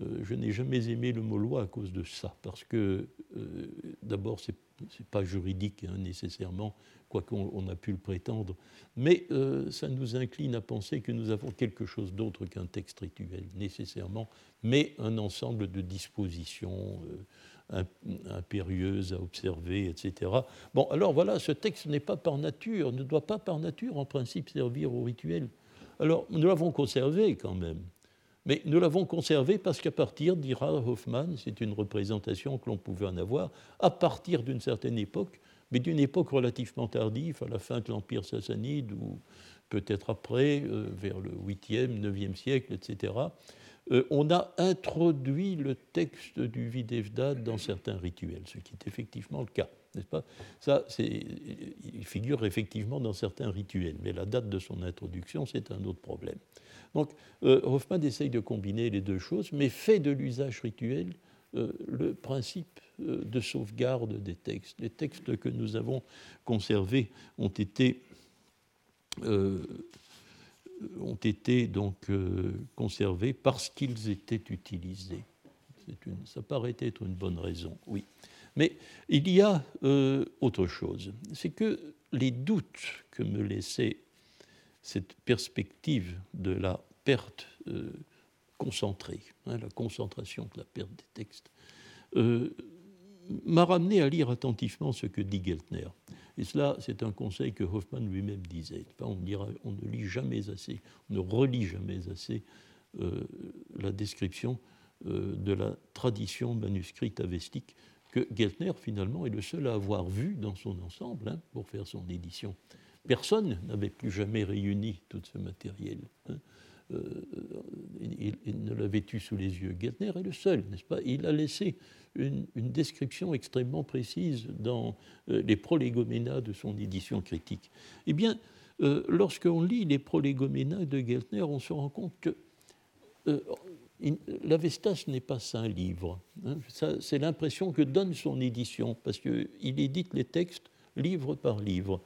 [SPEAKER 2] Euh, je n'ai jamais aimé le mot loi à cause de ça, parce que euh, d'abord, ce n'est pas juridique hein, nécessairement, quoiqu'on a pu le prétendre, mais euh, ça nous incline à penser que nous avons quelque chose d'autre qu'un texte rituel, nécessairement, mais un ensemble de dispositions euh, impérieuses à observer, etc. Bon, alors voilà, ce texte n'est pas par nature, ne doit pas par nature, en principe, servir au rituel. Alors, nous l'avons conservé quand même. Mais nous l'avons conservé parce qu'à partir, dira Hoffman, c'est une représentation que l'on pouvait en avoir, à partir d'une certaine époque, mais d'une époque relativement tardive, à la fin de l'Empire sassanide, ou peut-être après, euh, vers le 8e, 9e siècle, etc., euh, on a introduit le texte du Videvdat dans certains rituels, ce qui est effectivement le cas, n'est-ce pas? Ça, il figure effectivement dans certains rituels, mais la date de son introduction, c'est un autre problème. Donc, euh, Hoffman essaye de combiner les deux choses, mais fait de l'usage rituel le principe euh, de sauvegarde des textes. Les textes que nous avons conservés ont été, euh, ont été donc euh, conservés parce qu'ils étaient utilisés. Ça paraît être une bonne raison, oui. Mais il y a autre chose, c'est que les doutes que me laissait cette perspective de la perte concentrée, hein, la concentration de la perte des textes, m'a ramené à lire attentivement ce que dit Geltner. Et cela, c'est un conseil que Hoffman lui-même disait. on, ne lit jamais assez, on ne relit jamais assez euh, la description euh, de la tradition manuscrite avestique que Geltner, finalement, est le seul à avoir vu dans son ensemble hein, pour faire son édition. Personne n'avait plus jamais réuni tout ce matériel. Hein. Euh, il, ne l'avait eu sous les yeux. Geltner est le seul, n'est-ce pas? Il a laissé une, description extrêmement précise dans euh, les prolégoménas de son édition critique. Eh bien, euh, lorsqu'on lit les prolégoménas de Geltner, on se rend compte que l'Avesta, ce n'est pas un livre. Hein. C'est l'impression que donne son édition, parce qu'il édite les textes livre par livre.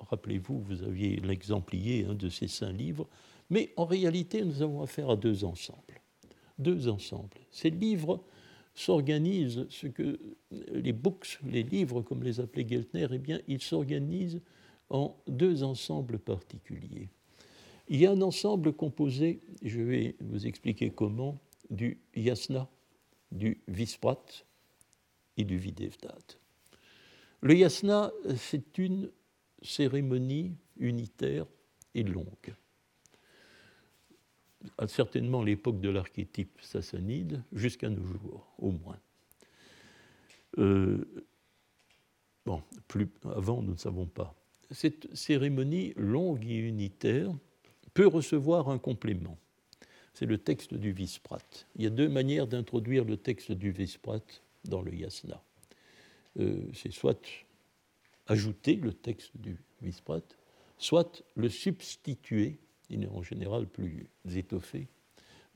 [SPEAKER 2] Rappelez-vous, vous aviez l'exemplier de ces cinq livres, mais en réalité, nous avons affaire à deux ensembles. Deux ensembles. Ces livres s'organisent, ce que les books, les livres comme les appelait Geltner, eh bien, ils s'organisent en deux ensembles particuliers. Il y a un ensemble composé, je vais vous expliquer comment, du yasna, du visprat et du videvdat. Le yasna, c'est une cérémonie unitaire et longue à certainement l'époque de l'archétype sassanide, jusqu'à nos jours, au moins. Euh, bon, plus avant, nous ne savons pas. Cette cérémonie longue et unitaire peut recevoir un complément. C'est le texte du Visprat. Il y a deux manières d'introduire le texte du Visprat dans le yasna. Euh, c'est soit ajouter le texte du Visprat, soit le substituer il est en général plus étoffé,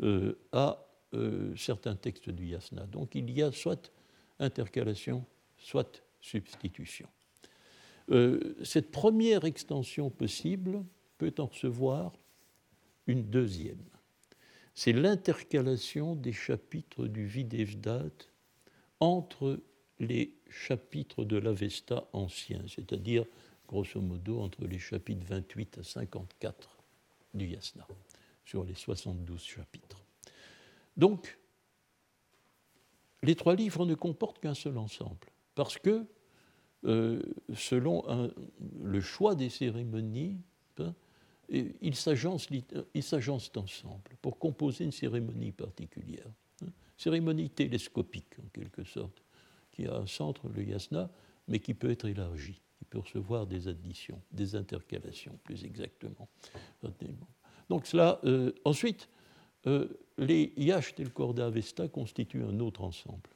[SPEAKER 2] euh, à euh, certains textes du yasna. Donc il y a soit intercalation, soit substitution. Cette première extension possible peut en recevoir une deuxième. C'est l'intercalation des chapitres du Videvdat entre les chapitres de l'Avesta ancien, c'est-à-dire grosso modo entre les chapitres 28 à 54 du Yasna, sur les 72 chapitres. Donc, les trois livres ne comportent qu'un seul ensemble, parce que, euh, selon le choix des cérémonies, hein, ils s'agencent ensemble pour composer une cérémonie particulière, hein, cérémonie télescopique en quelque sorte, qui a un centre, le yasna, mais qui peut être élargi, qui peut recevoir des additions, des intercalations plus exactement. Donc cela, euh, ensuite, euh, les Yash et le Korda Avesta constituent un autre ensemble.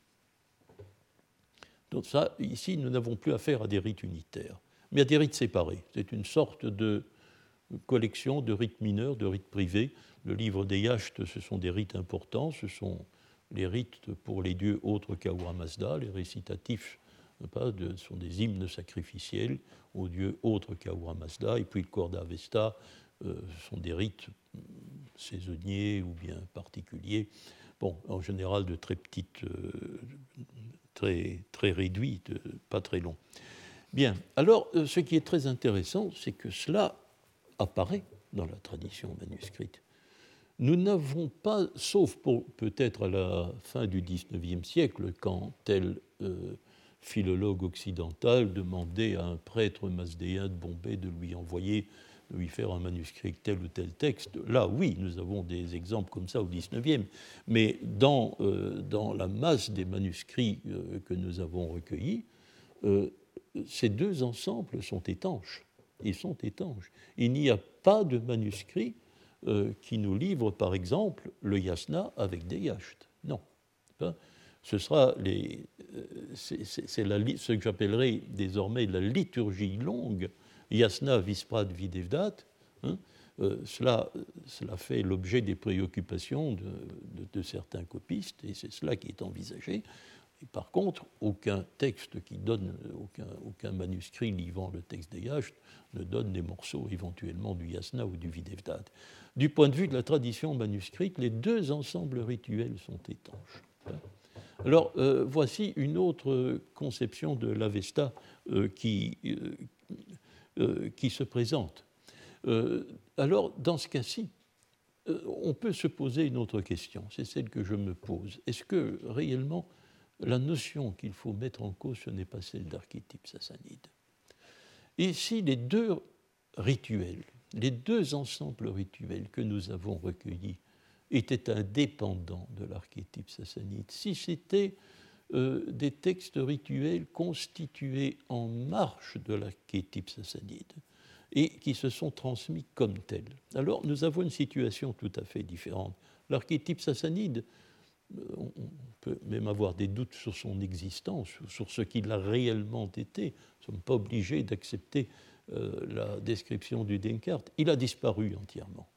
[SPEAKER 2] Donc ça, ici, nous n'avons plus affaire à des rites unitaires, mais à des rites séparés. C'est une sorte de collection de rites mineurs, de rites privés. Le livre des Yachts, ce sont des rites importants, ce sont les rites pour les dieux autres qu'Ahura Mazda, les récitatifs pas, de, sont des hymnes sacrificiels aux dieux autres qu'Ahura Mazda, et puis le Korda Avesta, euh, sont des rites saisonniers ou bien particuliers, bon, en général de très petites, euh, très, très réduites, pas très longs. Bien, alors euh, ce qui est très intéressant, c'est que cela apparaît dans la tradition manuscrite. Nous n'avons pas, sauf peut-être à la fin du XIXe siècle, quand tel euh, philologue occidental demandait à un prêtre masdéen de Bombay de lui envoyer lui faire un manuscrit tel ou tel texte. Là, oui, nous avons des exemples comme ça au XIXe, mais dans, euh, dans la masse des manuscrits euh, que nous avons recueillis, ces deux ensembles sont étanches. Ils sont étanches. Il n'y a pas de manuscrit qui nous livre, par exemple, le yasna avec des yachts. Non. Ce sera les, c'est, ce que j'appellerai désormais la liturgie longue Yasna Visprad Videvdat, hein, euh, cela, cela, fait l'objet des préoccupations de, certains copistes, et c'est cela qui est envisagé. Par contre, aucun texte qui donne, aucun, manuscrit livrant le texte des Yachts ne donne des morceaux éventuellement du Yasna ou du Videvdat. Du point de vue de la tradition manuscrite, les deux ensembles rituels sont étanches. Alors, euh, voici une autre conception de l'Avesta euh, qui, euh, qui se présente. Alors, dans ce cas-ci, on peut se poser une autre question, c'est celle que je me pose. Est-ce que réellement la notion qu'il faut mettre en cause, ce n'est pas celle d'archétype sassanide Et si les deux rituels, les deux ensembles rituels que nous avons recueillis étaient indépendants de l'archétype sassanide, si c'était euh, des textes rituels constitués en marche de l'archétype sassanide et qui se sont transmis comme tels. Alors nous avons une situation tout à fait différente. L'archétype sassanide, on peut même avoir des doutes sur son existence, sur ce qu'il a réellement été. Nous ne sommes pas obligés d'accepter euh, la description du Descartes. Il a disparu entièrement.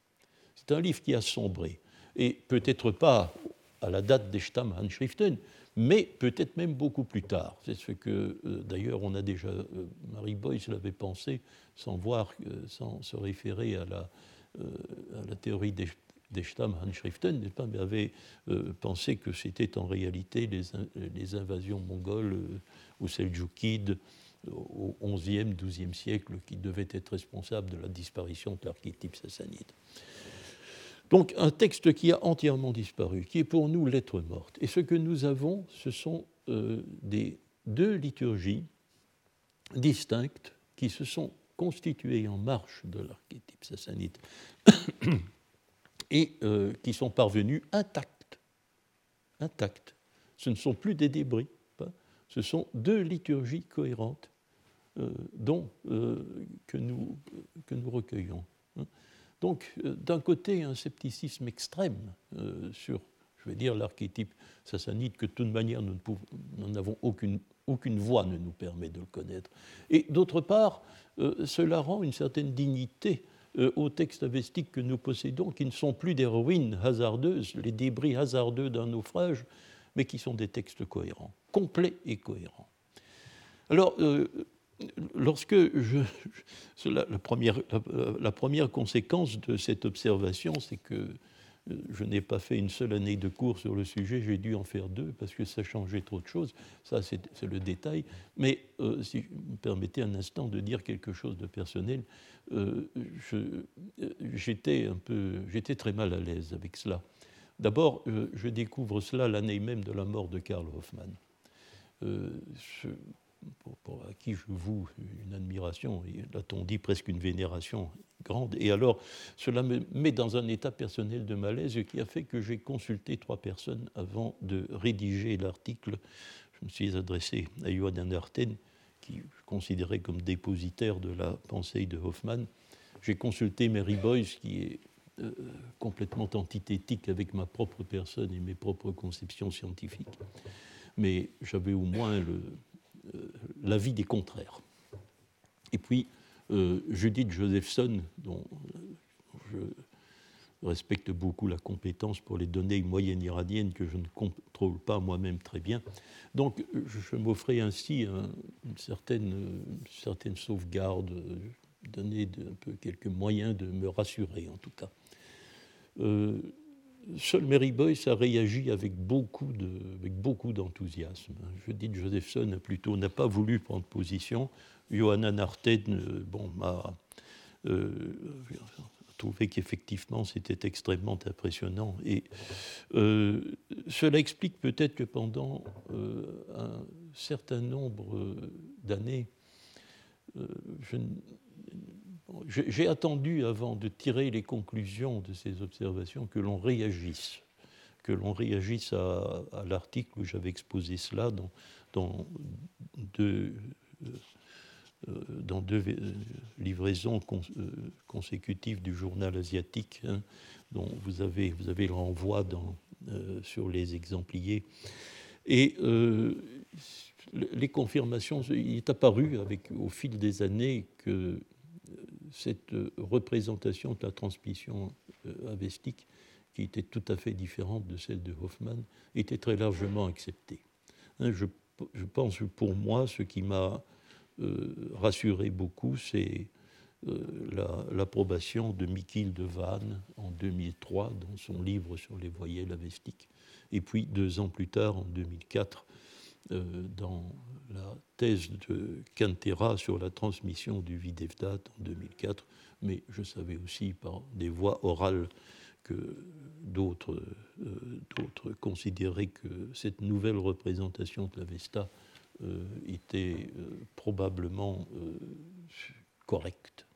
[SPEAKER 2] C'est un livre qui a sombré. Et peut-être pas à la date des Stammhandschriften, mais peut-être même beaucoup plus tard. C'est ce que, euh, d'ailleurs, on a déjà, euh, Marie Boyce l'avait pensé, sans voir, sans se référer à la, à la théorie des, des Stammhandschriften, avait pensé que c'était en réalité les, invasions mongoles ou seljoukides au XIe, XIIe siècle qui devaient être responsables de la disparition de l'archétype sassanide. Donc un texte qui a entièrement disparu, qui est pour nous lettre morte. Et ce que nous avons, ce sont euh, des deux liturgies distinctes qui se sont constituées en marche de l'archétype sassanide et euh, qui sont parvenues intactes. Intactes. Ce ne sont plus des débris, ce sont deux liturgies cohérentes euh, dont, que, nous, que nous recueillons. Hein. Donc, euh, d'un côté, un scepticisme extrême euh, sur, je vais dire, l'archétype sassanide, que de toute manière, nous n'avons aucune, aucune voie ne nous permet de le connaître. Et d'autre part, euh, cela rend une certaine dignité aux textes avestiques que nous possédons, qui ne sont plus des ruines hasardeuses, les débris hasardeux d'un naufrage, mais qui sont des textes cohérents, complets et cohérents. Alors, lorsque je, la, première, conséquence de cette observation, c'est que je n'ai pas fait une seule année de cours sur le sujet, j'ai dû en faire deux parce que ça changeait trop de choses. Ça, c'est le détail. Mais euh, si vous me permettez un instant de dire quelque chose de personnel, euh, j'étais un peu, j'étais très mal à l'aise avec cela. D'abord, euh, je découvre cela l'année même de la mort de Karl Hoffmann. À qui je voue une admiration, et là-on dit presque une vénération grande. Et alors, cela me met dans un état personnel de malaise qui a fait que j'ai consulté trois personnes avant de rédiger l'article. Je me suis adressé à Johan Arten, qui je considérais comme dépositaire de la pensée de Hoffman. J'ai consulté Mary Boyce, qui est euh, complètement antithétique avec ma propre personne et mes propres conceptions scientifiques. Mais j'avais au moins le, l'avis des contraires. Et puis, euh, Judith Josephson, dont je respecte beaucoup la compétence pour les données moyennes iraniennes que je ne contrôle pas moi-même très bien. Donc, je m'offrais ainsi une, certaine, certaine sauvegarde, donner un peu quelques moyens de me rassurer, en tout cas. Euh, seul Mary Boyce a réagi avec beaucoup, de, avec beaucoup d'enthousiasme. Que Josephson plutôt n'a pas voulu prendre position. Johanna Narten euh, bon, m'a euh, trouvé qu'effectivement c'était extrêmement impressionnant. Et euh, cela explique peut-être que pendant un certain nombre d'années, je, j'ai attendu avant de tirer les conclusions de ces observations que l'on réagisse, que l'on réagisse à, l'article où j'avais exposé cela dans, deux, euh, euh, livraisons euh, consécutives du journal asiatique, hein, dont vous avez, vous le renvoi sur les exempliers. Et les confirmations, il est apparu au fil des années que cette euh, représentation de la transmission euh, avestique, qui était tout à fait différente de celle de Hoffman, était très largement acceptée. Hein, je, pense que pour moi, ce qui m'a euh, rassuré beaucoup, c'est l'approbation de Mikil de Vannes en 2003 dans son livre sur les voyelles avestiques. Et puis, deux ans plus tard, en 2004, euh, dans la thèse de Cantera sur la transmission du Videvdat en 2004, mais je savais aussi par des voix orales que d'autres euh, considéraient que cette nouvelle représentation de la Vesta euh, était probablement correcte,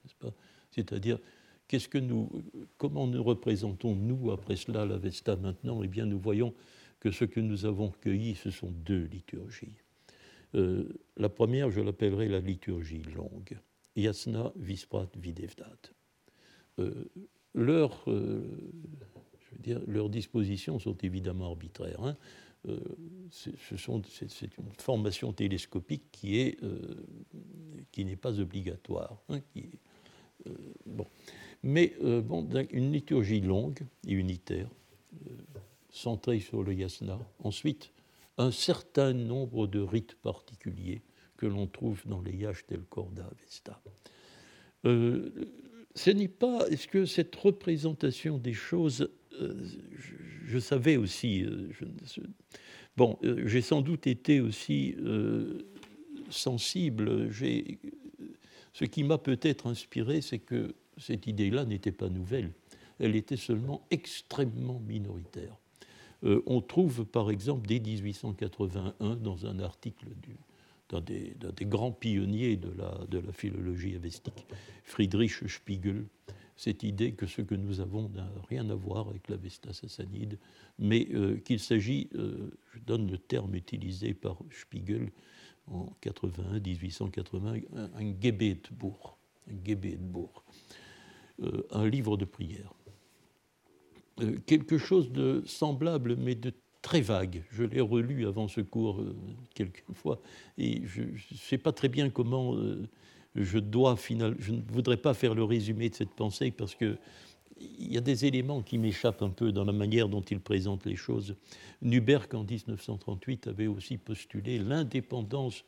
[SPEAKER 2] C'est-à-dire, qu'est-ce que nous, comment nous représentons-nous après cela la Vesta maintenant? Eh bien, nous voyons que ce que nous avons cueilli, ce sont deux liturgies. Euh, la première, je l'appellerai la liturgie longue. Yasna Visprat Videvdat. Euh, euh, leurs dispositions sont évidemment arbitraires. Hein. c'est, une formation télescopique qui, est, qui n'est pas obligatoire. Hein. Mais une liturgie longue et unitaire, centré sur le yasna. Ensuite, un certain nombre de rites particuliers que l'on trouve dans les yash del Korda Vesta. Euh, ce n'est pas. Est-ce que cette représentation des choses. Euh, je, savais aussi. Euh, bon, j'ai sans doute été aussi sensible. Ce qui m'a peut-être inspiré, c'est que cette idée-là n'était pas nouvelle. Elle était seulement extrêmement minoritaire. Euh, on trouve par exemple dès 1881 dans un article d'un des, grands pionniers de la, philologie avestique, Friedrich Spiegel, cette idée que ce que nous avons n'a rien à voir avec l'Avesta sassanide, mais euh, qu'il s'agit, euh, je donne le terme utilisé par Spiegel en 81, 1880, un, un Gebetbuch, un livre de prière. Euh, quelque chose de semblable, mais de très vague. Je l'ai relu avant ce cours euh, quelques fois, et je ne sais pas très bien comment euh, je dois finalement. Je ne voudrais pas faire le résumé de cette pensée parce que il y a des éléments qui m'échappent un peu dans la manière dont il présente les choses. Nuberg, en 1938, avait aussi postulé l'indépendance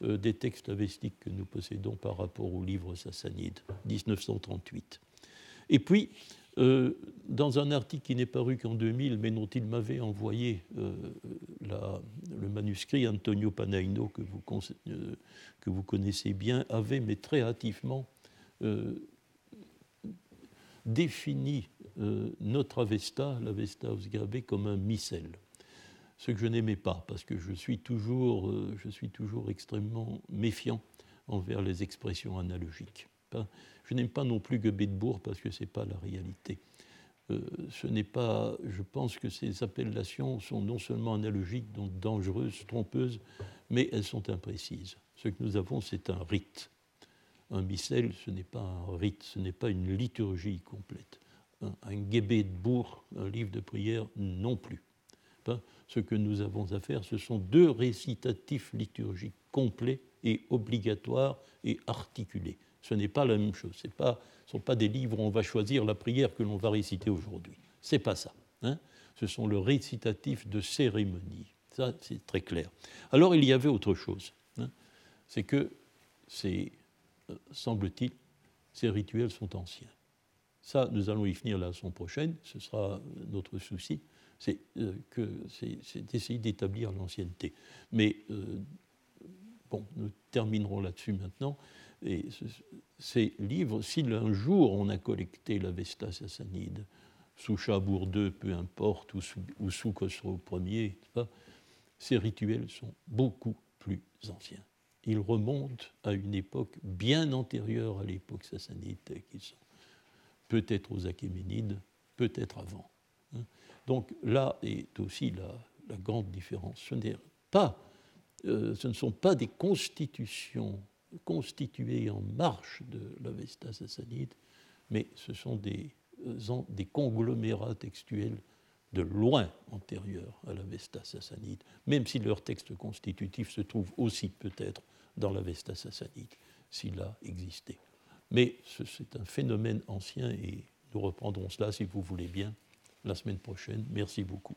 [SPEAKER 2] des textes avestiques que nous possédons par rapport aux livres sassanides, 1938. Et puis, Euh, dans un article qui n'est paru qu'en 2000, mais dont il m'avait envoyé euh, le manuscrit, Antonio Panaino, que vous, euh, que vous, connaissez bien, avait, mais très hâtivement, défini notre Avesta, l'Avesta Ausgabe, comme un missel. Ce que je n'aimais pas, parce que je suis toujours, je suis toujours extrêmement méfiant envers les expressions analogiques. Je n'aime pas non plus Goethe-Bourg parce que ce n'est pas la réalité. Euh, ce n'est pas, je pense que ces appellations sont non seulement analogiques, donc dangereuses, trompeuses, mais elles sont imprécises. Ce que nous avons, c'est un rite. Un missel, ce n'est pas un rite, ce n'est pas une liturgie complète. Un, un de bourg, un livre de prière, non plus. ce que nous avons à faire, ce sont deux récitatifs liturgiques complets et obligatoires et articulés ce n'est pas la même chose. Ce ne sont pas des livres où on va choisir la prière que l'on va réciter aujourd'hui. Ce n'est pas ça. Hein. Ce sont le récitatif de cérémonie. Ça, c'est très clair. Alors, il y avait autre chose. Hein. C'est que, c'est, euh, semble-t-il, ces rituels sont anciens. Ça, nous allons y finir la semaine prochaine. Ce sera notre souci. C'est, euh, que, c'est, d'essayer d'établir l'ancienneté. Mais, euh, bon, nous terminerons là-dessus maintenant. Et ces livres, si un jour on a collecté l'Avesta sassanide, sous Chabour II, peu importe, ou sous, ou sous Khosrow Ier, ces rituels sont beaucoup plus anciens. Ils remontent à une époque bien antérieure à l'époque sassanide, qu'ils sont. Peut-être aux Achéménides, peut-être avant. Hein. Donc là est aussi la, grande différence. Ce, pas, euh, ce ne sont pas des constitutions constitués en marche de l'Avesta sassanide, mais ce sont des, euh, des conglomérats textuels de loin antérieurs à l'Avesta sassanide, même si leur texte constitutif se trouve aussi peut-être dans l'Avesta sassanide, s'il a existé. Mais c'est un phénomène ancien et nous reprendrons cela, si vous voulez bien, la semaine prochaine. Merci beaucoup.